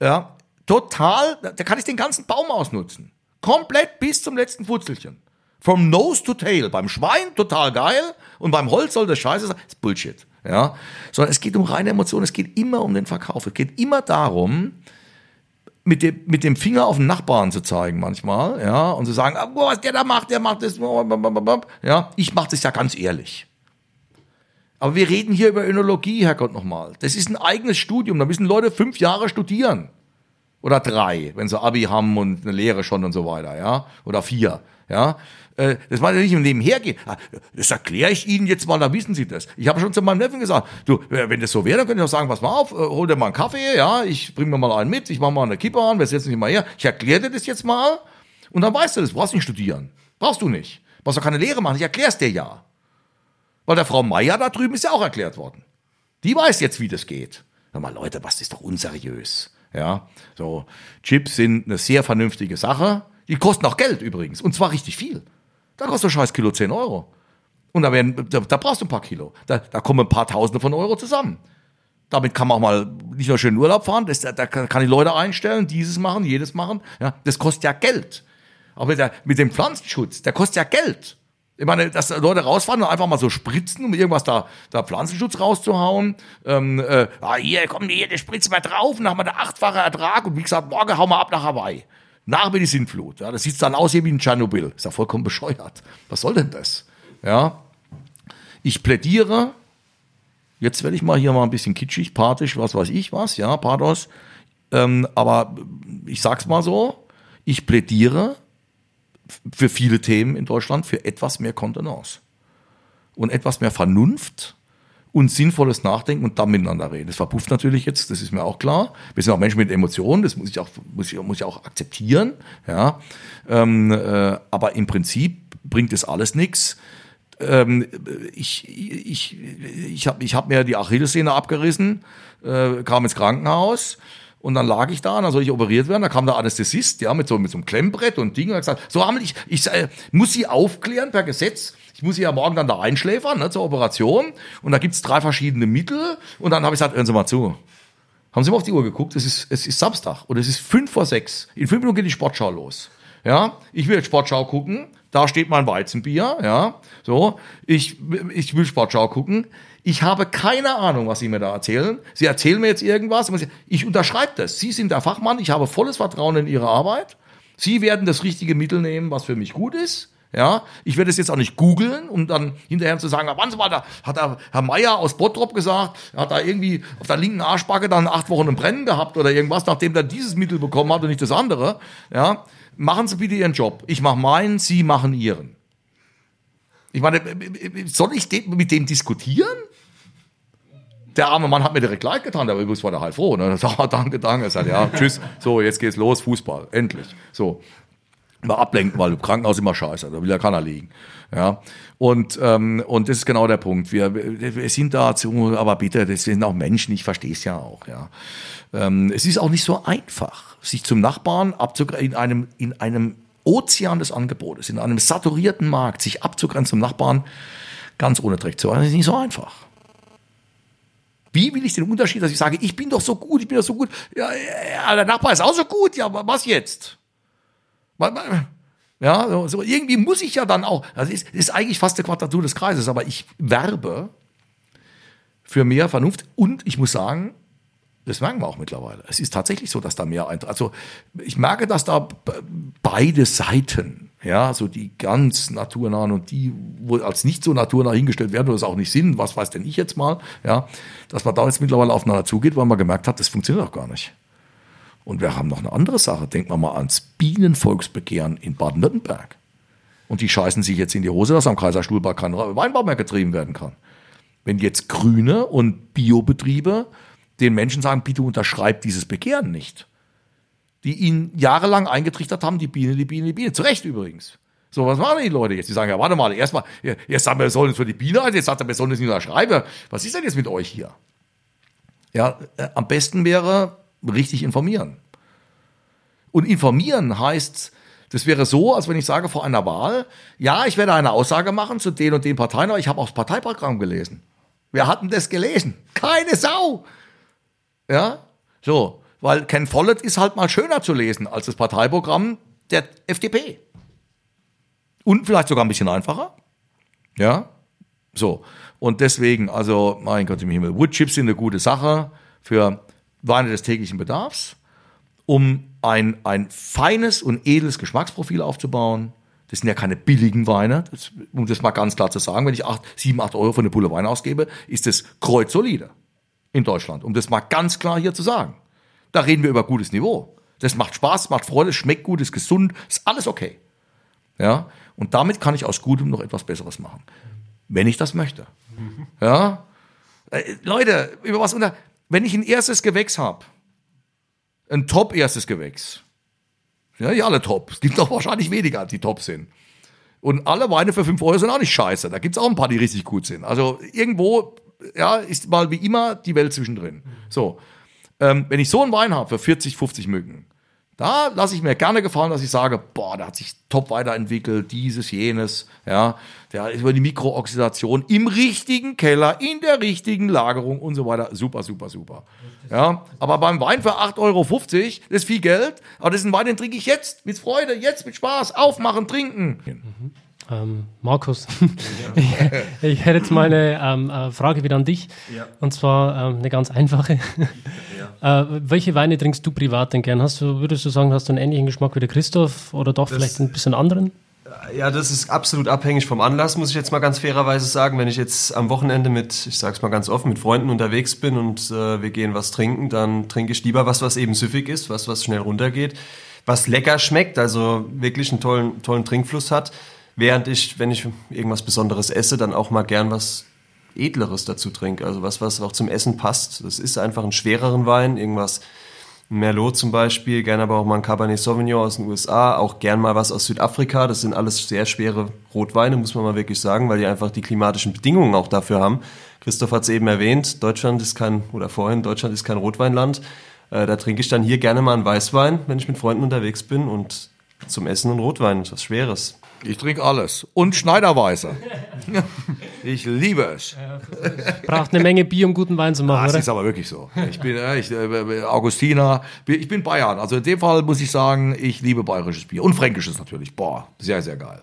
Ja, total, da kann ich den ganzen Baum ausnutzen. Komplett bis zum letzten Futzelchen. From nose to tail. Beim Schwein total geil und beim Holz soll das scheiße sein. Das ist Bullshit. Ja, sondern es geht um reine Emotionen. Es geht immer um den Verkauf. Es geht immer darum, mit dem, mit dem Finger auf den Nachbarn zu zeigen manchmal, ja, und zu sagen, oh, was der da macht, der macht das, ja, ich mache das ja ganz ehrlich. Aber wir reden hier über Önologie, Herrgott nochmal. Das ist ein eigenes Studium, da müssen Leute fünf Jahre studieren. Oder drei, wenn sie Abi haben und eine Lehre schon und so weiter, ja, oder vier, ja. Äh, das macht ja nicht im Nebenher gehen. Ah, das erkläre ich Ihnen jetzt mal, da wissen Sie das. Ich habe schon zu meinem Neffen gesagt, du, wenn das so wäre, dann könnte ich auch sagen, pass mal auf, äh, hol dir mal einen Kaffee, ja, ich bring mir mal einen mit, ich mache mal eine Kippe an, wir setzen dich mal her, ich erkläre dir das jetzt mal und dann weißt du das, brauchst nicht studieren. Brauchst du nicht. Brauchst auch keine Lehre machen, ich erkläre es dir ja. Weil der Frau Meier da drüben ist ja auch erklärt worden. Die weiß jetzt, wie das geht. Hör mal, Leute, was ist doch unseriös. Ja, so Chips sind eine sehr vernünftige Sache. Die kosten auch Geld übrigens und zwar richtig viel. Da kostet ein scheiß Kilo 10 Euro. Und da, werden, da, da brauchst du ein paar Kilo. Da, da kommen ein paar Tausende von Euro zusammen. Damit kann man auch mal nicht nur schön Urlaub fahren, das, da, da kann ich Leute einstellen, dieses machen, jedes machen. Ja, das kostet ja Geld. Aber mit, der, mit dem Pflanzenschutz, der kostet ja Geld. Ich meine, dass Leute rausfahren und einfach mal so spritzen, um irgendwas da, da Pflanzenschutz rauszuhauen. Ähm, äh, ah, hier, komm, hier, der spritzt mal drauf und dann haben wir einen achtfachen Ertrag. Und wie gesagt, morgen hauen wir ab nach Hawaii. Nach mir die Sintflut. Ja, das sieht dann aus wie ein Tschernobyl. Ist ja vollkommen bescheuert. Was soll denn das? Ja. Ich plädiere, jetzt werde ich mal hier mal ein bisschen kitschig, pathisch, was weiß ich was, ja, Pathos. Ähm, aber ich sag's mal so, ich plädiere für viele Themen in Deutschland für etwas mehr Kontenance und etwas mehr Vernunft und sinnvolles Nachdenken und dann miteinander reden. Das verpufft natürlich jetzt, das ist mir auch klar. Wir sind auch Menschen mit Emotionen, das muss ich auch, muss ich, muss ich auch akzeptieren. Ja. Ähm, äh, aber im Prinzip bringt es alles nichts. Ähm, ich ich, ich habe ich hab mir die Achillessehne abgerissen, äh, kam ins Krankenhaus. Und dann lag ich da, und dann soll ich operiert werden. Da kam der Anästhesist, ja, mit so, mit so einem Klemmbrett und Ding und hat gesagt, so haben ich, ich äh, muss Sie aufklären per Gesetz, ich muss sie ja morgen dann da einschläfern ne, zur Operation. Und da gibt's drei verschiedene Mittel. Und dann habe ich gesagt, hören Sie mal zu. Haben Sie mal auf die Uhr geguckt? Es ist, es ist Samstag oder es ist fünf vor sechs. In fünf Minuten geht die Sportschau los. Ja, ich will jetzt Sportschau gucken. Da steht mein Weizenbier. Ja, so. Ich, ich will Sportschau gucken. Ich habe keine Ahnung, was Sie mir da erzählen. Sie erzählen mir jetzt irgendwas. Ich unterschreibe das. Sie sind der Fachmann. Ich habe volles Vertrauen in Ihre Arbeit. Sie werden das richtige Mittel nehmen, was für mich gut ist. Ja, ich werde es jetzt auch nicht googeln, um dann hinterher zu sagen, wann war da, hat der Herr Meier aus Bottrop gesagt, hat da irgendwie auf der linken Arschbacke dann acht Wochen im Brennen gehabt oder irgendwas, nachdem er dieses Mittel bekommen hat und nicht das andere. Ja, machen Sie bitte Ihren Job. Ich mache meinen, Sie machen Ihren. Ich meine, soll ich mit dem diskutieren? Der arme Mann hat mir direkt leid getan, der übrigens war der halt froh. Ne? [LAUGHS] Sagt, ah, danke, danke. Er sagt, ja, tschüss. So, jetzt geht's los, Fußball, endlich. So mal ablenken, weil im Krankenhaus immer scheiße, da will ja keiner liegen. Ja, und, ähm, und das ist genau der Punkt. Wir, wir sind dazu, aber bitte, das sind auch Menschen, ich verstehe es ja auch. Ja. Ähm, es ist auch nicht so einfach, sich zum Nachbarn abzugrenzen, in einem, in einem Ozean des Angebotes, in einem saturierten Markt, sich abzugrenzen zum Nachbarn, ganz ohne Dreck zu machen, das ist nicht so einfach. Wie will ich den Unterschied, dass ich sage, ich bin doch so gut, ich bin doch so gut, ja, ja der Nachbar ist auch so gut, ja, was jetzt? Ja, so, irgendwie muss ich ja dann auch, das ist, ist eigentlich fast die Quadratur des Kreises, aber ich werbe für mehr Vernunft und ich muss sagen, das merken wir auch mittlerweile. Es ist tatsächlich so, dass da mehr eintritt. Also ich merke, dass da beide Seiten, ja, so die ganz naturnahen und die, wo als nicht so naturnah hingestellt werden oder es auch nicht sind, was weiß denn ich jetzt mal, ja, dass man da jetzt mittlerweile aufeinander zugeht, weil man gemerkt hat, das funktioniert auch gar nicht. Und wir haben noch eine andere Sache. Denken wir mal ans Bienenvolksbegehren in Baden-Württemberg. Und die scheißen sich jetzt in die Hose, dass am Kaiserstuhlbach kein Weinbau mehr getrieben werden kann. Wenn jetzt Grüne und Biobetriebe den Menschen sagen, bitte unterschreibt dieses Begehren nicht. Die ihnen jahrelang eingetrichtert haben, die Biene, die Biene, die Biene. Zu Recht übrigens. So, was machen die Leute jetzt? Die sagen, ja, warte mal, erstmal, jetzt wir, wir sollen es für die Biene, jetzt sagt er, wir sollen es nicht unterschreiben. Was ist denn jetzt mit euch hier? Ja, äh, am besten wäre, richtig informieren. Und informieren heißt, das wäre so, als wenn ich sage vor einer Wahl, ja, ich werde eine Aussage machen zu den und den Parteien, aber ich habe auch das Parteiprogramm gelesen. Wir hatten das gelesen. Keine Sau. Ja, so, weil Ken Follett ist halt mal schöner zu lesen als das Parteiprogramm der FDP. Und vielleicht sogar ein bisschen einfacher. Ja, so. Und deswegen, also, mein Gott im Himmel, Woodchips sind eine gute Sache für Weine des täglichen Bedarfs, um ein, ein feines und edles Geschmacksprofil aufzubauen. Das sind ja keine billigen Weine, das, um das mal ganz klar zu sagen. Wenn ich acht, sieben, acht Euro für eine Pulle Wein ausgebe, ist das kreuzsolide in Deutschland, um das mal ganz klar hier zu sagen. Da reden wir über gutes Niveau. Das macht Spaß, macht Freude, schmeckt gut, ist gesund, ist alles okay. Ja, und damit kann ich aus Gutem noch etwas Besseres machen, wenn ich das möchte. Ja, äh, Leute, über was unter, wenn ich ein erstes Gewächs habe, ein top erstes Gewächs, ja, nicht alle top, es gibt doch wahrscheinlich weniger, die top sind. Und alle Weine für 5 Euro sind auch nicht scheiße. Da gibt es auch ein paar, die richtig gut sind. Also irgendwo, ja, ist mal wie immer die Welt zwischendrin. So. Ähm, wenn ich so einen Wein habe für 40, 50 Mücken, da lasse ich mir gerne gefallen, dass ich sage, boah, der hat sich top weiterentwickelt, dieses, jenes, ja, der ist über die Mikrooxidation im richtigen Keller, in der richtigen Lagerung und so weiter. Super, super, super. Ja, aber beim Wein für 8,50 Euro, das ist viel Geld, aber das ist ein Wein, den trinke ich jetzt, mit Freude, jetzt mit Spaß, aufmachen, trinken.
Ähm, Markus, [LAUGHS] ich, ich hätte jetzt mal eine ähm, äh, Frage wieder an dich.
Ja.
Und zwar ähm, eine ganz einfache. äh, welche Weine trinkst du privat denn gern? Hast du, würdest du sagen, hast du einen ähnlichen Geschmack wie der Christoph oder doch vielleicht ein bisschen anderen?
Ja, das ist absolut abhängig vom Anlass, muss ich jetzt mal ganz fairerweise sagen. Wenn ich jetzt am Wochenende mit, ich sag's mal ganz offen, mit Freunden unterwegs bin und äh, wir gehen was trinken, dann trinke ich lieber was, was eben süffig ist, was, was schnell runtergeht, was lecker schmeckt, also wirklich einen tollen, tollen Trinkfluss hat. Während ich, wenn ich irgendwas Besonderes esse, dann auch mal gern was Edleres dazu trinke. Also was, was auch zum Essen passt. Das ist einfach ein schwereren Wein, irgendwas Merlot zum Beispiel, gerne aber auch mal ein Cabernet Sauvignon aus den USA, auch gern mal was aus Südafrika. Das sind alles sehr schwere Rotweine, muss man mal wirklich sagen, weil die einfach die klimatischen Bedingungen auch dafür haben. Christoph hat es eben erwähnt, Deutschland ist kein, oder vorhin, Deutschland ist kein Rotweinland. Äh, da trinke ich dann hier gerne mal einen Weißwein, wenn ich mit Freunden unterwegs bin und zum Essen und Rotwein, was Schweres.
Ich trinke alles. Und Schneiderweiße. [LAUGHS] ich liebe es.
Braucht eine Menge Bier, um guten Wein zu machen,
Das
oder?
ist aber wirklich so. Ich bin äh, ich, äh, Augustiner, ich bin Bayern. Also in dem Fall muss ich sagen, ich liebe bayerisches Bier. Und fränkisches natürlich. Boah, sehr, sehr geil.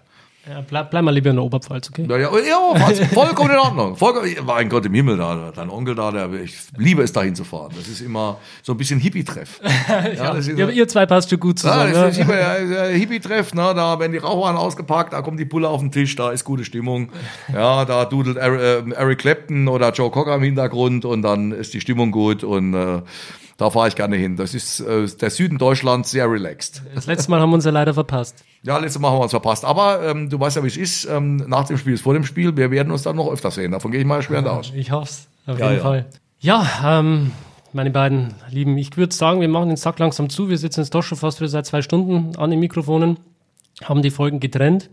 Ja, bleib, bleib mal lieber in der Oberpfalz, okay?
Ja, ja, ja was, vollkommen in Ordnung. Vollkommen, mein Gott im Himmel, da, dein Onkel da, der, ich liebe es, dahin zu fahren. Das ist immer so ein bisschen Hippie-Treff. [LAUGHS] Ja, ist,
Ja, ihr zwei passt schon gut
ja,
zusammen.
das ist
Ja,
immer ja, Hippie-Treff, ne? da werden die Rauchwaren ausgepackt, da kommt die Pulle auf den Tisch, da ist gute Stimmung. Ja, da dudelt Eric, äh, Eric Clapton oder Joe Cocker im Hintergrund und dann ist die Stimmung gut und äh, da fahre ich gerne hin. Das ist äh, der Süden Deutschlands sehr relaxed.
Das letzte Mal haben wir uns ja leider verpasst.
Ja, letztes Mal haben wir uns verpasst. Aber ähm, du weißt ja, wie es ist. Ähm, nach dem Spiel ist vor dem Spiel. Wir werden uns dann noch öfter sehen. Davon gehe ich mal schwer aus.
Ich hoffe es, auf
Ja,
jeden
ja.
Fall. Ja, ähm, meine beiden Lieben, ich würde sagen, wir machen den Sack langsam zu. Wir sitzen jetzt doch schon fast wieder seit zwei Stunden an den Mikrofonen, haben die Folgen getrennt.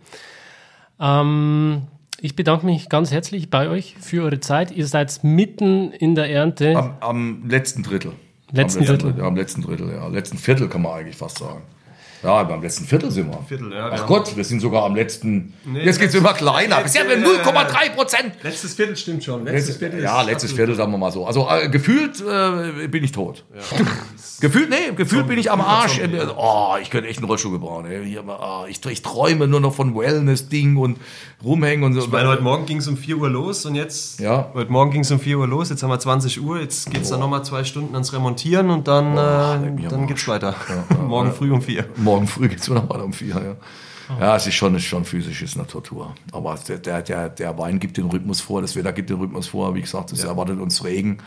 Ähm, ich bedanke mich ganz herzlich bei euch für eure Zeit. Ihr seid mitten in der Ernte.
Am, am letzten Drittel.
Letzten
am letzten
Drittel.
Ja, am letzten Drittel, ja. Letzten Viertel kann man eigentlich fast sagen. Ja, beim letzten Viertel sind wir.
Viertel, ja,
Ach Gott, wir sind sogar am letzten.
Nee,
jetzt geht's immer kleiner.
jetzt-
Bisher haben wir 0,3 Prozent.
Letztes Viertel stimmt schon.
Letztes, ja, letztes Viertel, sagen wir mal so. Also äh, gefühlt äh, bin ich tot. [LAUGHS] gefühlt, nee, gefühlt bin ich am Arsch.
Zombie, ja.
Oh, ich könnte echt einen Rollstuhl gebrauchen. Ich, ich träume nur noch von Wellness-Ding und rumhängen und so.
Ich meine, heute Morgen ging es um 4 Uhr los und jetzt,
Ja.
heute Morgen ging es um 4 Uhr los, jetzt haben wir 20 Uhr, jetzt geht es dann nochmal zwei Stunden ans Remontieren und dann,
mich
äh, dann
Arsch.
geht's weiter. [LAUGHS] Morgen früh um 4.
Morgen früh geht's wieder mal um vier. Ja. Ja, es ist schon, es ist schon physisch, es ist eine Tortur. Aber der, der, der, der Wein gibt den Rhythmus vor, das Wetter gibt den Rhythmus vor. Wie gesagt, es erwartet uns Regen.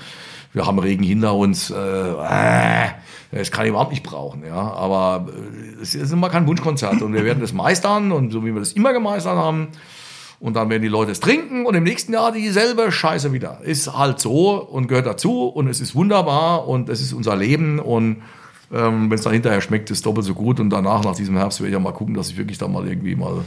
Wir haben Regen hinter uns. Äh, äh, das kann ich überhaupt nicht brauchen. Ja. Aber äh, es ist immer kein Wunschkonzert. Und wir werden das meistern und so wie wir das immer gemeistert haben. Und dann werden die Leute es trinken und im nächsten Jahr dieselbe Scheiße wieder. Ist halt so und gehört dazu und es ist wunderbar und es ist unser Leben und ähm, wenn es dann hinterher schmeckt, ist doppelt so gut und danach, nach diesem Herbst, werde ich ja mal gucken, dass ich wirklich da mal irgendwie mal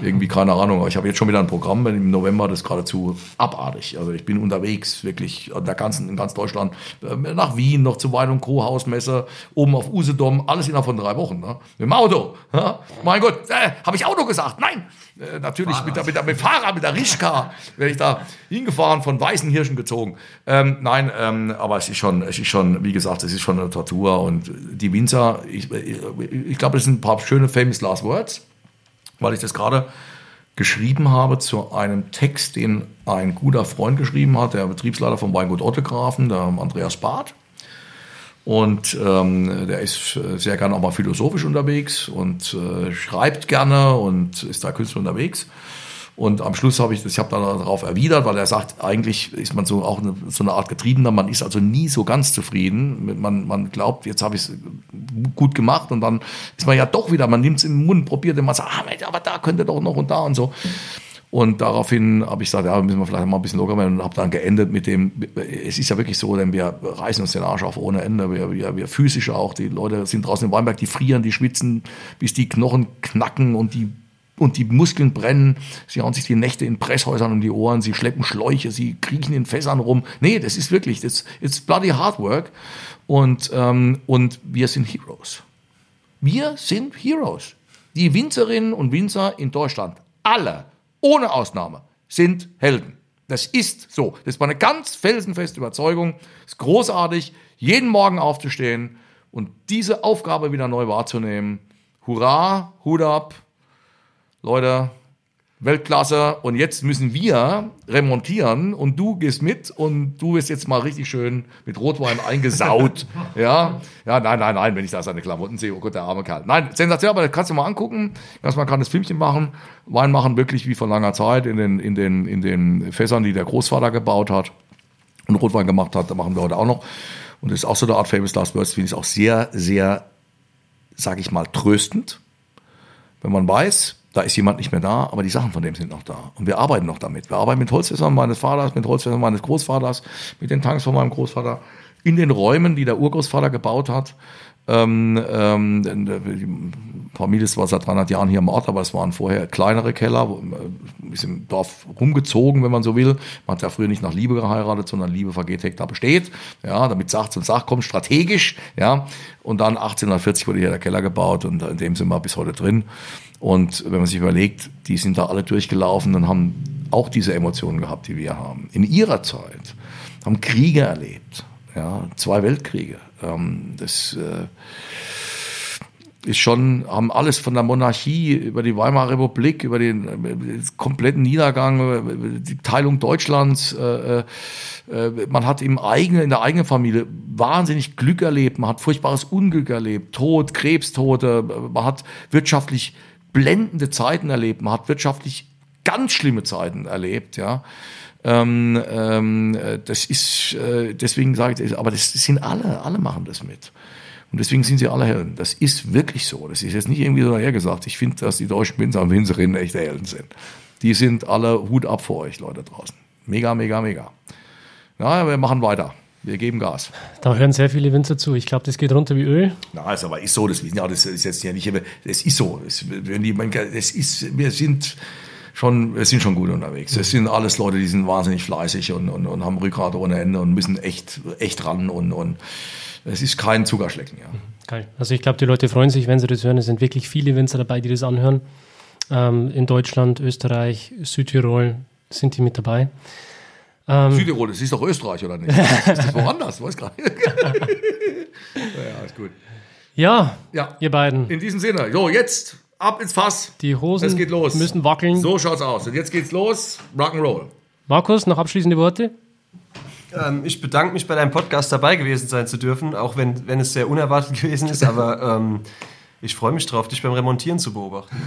irgendwie, keine Ahnung, ich habe jetzt schon wieder ein Programm, im November das ist geradezu abartig. Also ich bin unterwegs, wirklich in, der ganzen, in ganz Deutschland, äh, nach Wien, noch zu Wein- und Co-Hausmesse, oben auf Usedom, alles innerhalb von drei Wochen. Ne? Mit dem Auto. Ja? Mein Gott, äh, habe ich Auto gesagt? Nein! Äh, natürlich mit, der, mit, der, mit Fahrrad, mit der Rischka werde ich da hingefahren, von weißen Hirschen gezogen. Ähm, nein, ähm, aber es ist schon, es ist schon, wie gesagt, es ist schon eine Tortur und die Winzer, ich, ich, ich glaube, das sind ein paar schöne famous last words weil ich das gerade geschrieben habe zu einem Text, den ein guter Freund geschrieben hat, der Betriebsleiter vom Weingut Ottegrafen, der Andreas Barth. Und ähm, der ist sehr gerne auch mal philosophisch unterwegs und äh, schreibt gerne und ist da künstlerisch unterwegs. Und am Schluss habe ich ich habe dann darauf erwidert, weil er sagt, eigentlich ist man so auch eine, so eine Art Getriebener, man ist also nie so ganz zufrieden. Man, man glaubt, jetzt habe ich es gut gemacht und dann ist man ja doch wieder, man nimmt es in den Mund, probiert und man sagt, ah, aber da könnte doch noch und da und so. Und daraufhin habe ich gesagt, ja, müssen wir vielleicht mal ein bisschen locker werden und habe dann geendet mit dem, es ist ja wirklich so, denn wir reißen uns den Arsch auf ohne Ende, wir, wir, wir physisch auch, die Leute sind draußen im Weinberg, die frieren, die schwitzen, bis die Knochen knacken und die und die Muskeln brennen, sie hauen sich die Nächte in Presshäusern um die Ohren, sie schleppen Schläuche, sie kriechen in Fässern rum. Nee, das ist wirklich, das ist bloody hard work. Und, ähm, und wir sind Heroes. Wir sind Heroes. Die Winzerinnen und Winzer in Deutschland, alle, ohne Ausnahme, sind Helden. Das ist so. Das war eine ganz felsenfeste Überzeugung. Es ist großartig, jeden Morgen aufzustehen und diese Aufgabe wieder neu wahrzunehmen. Hurra, Hut ab, Leute, Weltklasse und jetzt müssen wir remontieren und du gehst mit und du wirst jetzt mal richtig schön mit Rotwein eingesaut. [LAUGHS] ja, ja, nein, nein, nein, wenn ich da seine Klamotten sehe, oh Gott, der arme Kerl. Nein, sensationell, aber das kannst du mal angucken. man kann das Filmchen machen. Wein machen wirklich wie vor langer Zeit in den, in den, in den Fässern, die der Großvater gebaut hat und Rotwein gemacht hat. Da machen wir heute auch noch. Und das ist auch so eine Art Famous Last Words, finde ich auch sehr, sehr, sage ich mal, tröstend. Wenn man weiß, da ist jemand nicht mehr da, aber die Sachen von dem sind noch da. Und wir arbeiten noch damit. Wir arbeiten mit Holzfässern meines Vaters, mit Holzfässern meines Großvaters, mit den Tanks von meinem Großvater, in den Räumen, die der Urgroßvater gebaut hat. Ähm, ähm, die Familie ist zwar seit 300 Jahren hier im Ort, aber es waren vorher kleinere Keller, äh, ist im Dorf rumgezogen, wenn man so will. Man hat ja früher nicht nach Liebe geheiratet, sondern Liebe vergeht Hektar besteht. Ja, damit Sach zum Sach kommt, strategisch. Ja, und dann 1840 wurde hier der Keller gebaut und in dem sind wir bis heute drin. Und wenn man sich überlegt, die sind da alle durchgelaufen und haben auch diese Emotionen gehabt, die wir haben. In ihrer Zeit haben Kriege erlebt, ja, zwei Weltkriege. Ähm, das äh, ist schon, haben alles von der Monarchie über die Weimarer Republik, über den, den kompletten Niedergang, die Teilung Deutschlands. Äh, äh, man hat im eigenen, in der eigenen Familie wahnsinnig Glück erlebt, man hat furchtbares Unglück erlebt, Tod, Krebstote, man hat wirtschaftlich blendende Zeiten erlebt, man hat wirtschaftlich ganz schlimme Zeiten erlebt, ja. Ähm, ähm, das ist, äh, deswegen sage ich, aber das sind alle, alle machen das mit. Und deswegen sind sie alle Helden. Das ist wirklich so. Das ist jetzt nicht irgendwie so dahergesagt. Ich finde, dass die deutschen Winzer und Winzerinnen echte Helden sind. Die sind alle Hut ab vor euch, Leute draußen. Mega, mega, mega. Ja, wir machen weiter. Wir geben Gas.
Da hören sehr viele Winzer zu. Ich glaube, das geht runter wie Öl.
Na, ist aber ist so. Das, ja, das ist jetzt ja nicht. Es ist so. Wenn die, es ist, wir sind schon, wir sind schon gut unterwegs. Es sind alles Leute, die sind wahnsinnig fleißig und, und, und haben Rückgrat ohne Ende und müssen echt, echt ran und, und es ist kein Zuckerschlecken. Ja.
Geil. Also ich glaube, die Leute freuen sich, wenn sie das hören. Es sind wirklich viele Winzer dabei, die das anhören. Ähm, in Deutschland, Österreich, Südtirol sind die mit dabei.
Ähm, Südtirol, das ist doch Österreich, oder nicht? ist das woanders? Weiß gar nicht. [LAUGHS]
ja, ist gut. Ja, ja, ihr beiden.
In diesem Sinne, so, jetzt ab ins Fass.
Die Hosen
es geht los.
müssen wackeln.
So schaut's aus. Und jetzt geht's los. Rock'n'Roll.
Markus, noch abschließende Worte?
Ähm, ich bedanke mich bei deinem Podcast dabei gewesen sein zu dürfen, auch wenn, wenn es sehr unerwartet gewesen ist, aber ähm, ich freue mich drauf, dich beim Remontieren zu beobachten. [LAUGHS]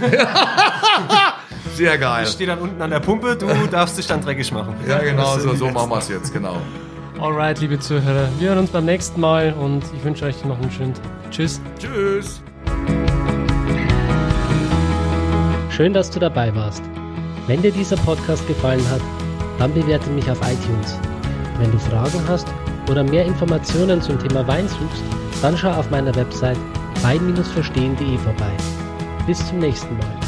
Sehr geil.
Ich stehe dann unten an der Pumpe, du [LAUGHS] darfst dich dann dreckig machen.
Ja, genau, so, so machen wir es jetzt, genau.
Alright, liebe Zuhörer, wir hören uns beim nächsten Mal und ich wünsche euch noch einen schönen Tag. Tschüss.
Tschüss.
Schön, dass du dabei warst. Wenn dir dieser Podcast gefallen hat, dann bewerte mich auf iTunes. Wenn du Fragen hast oder mehr Informationen zum Thema Wein suchst, dann schau auf meiner Website wein-verstehen.de vorbei. Bis zum nächsten Mal.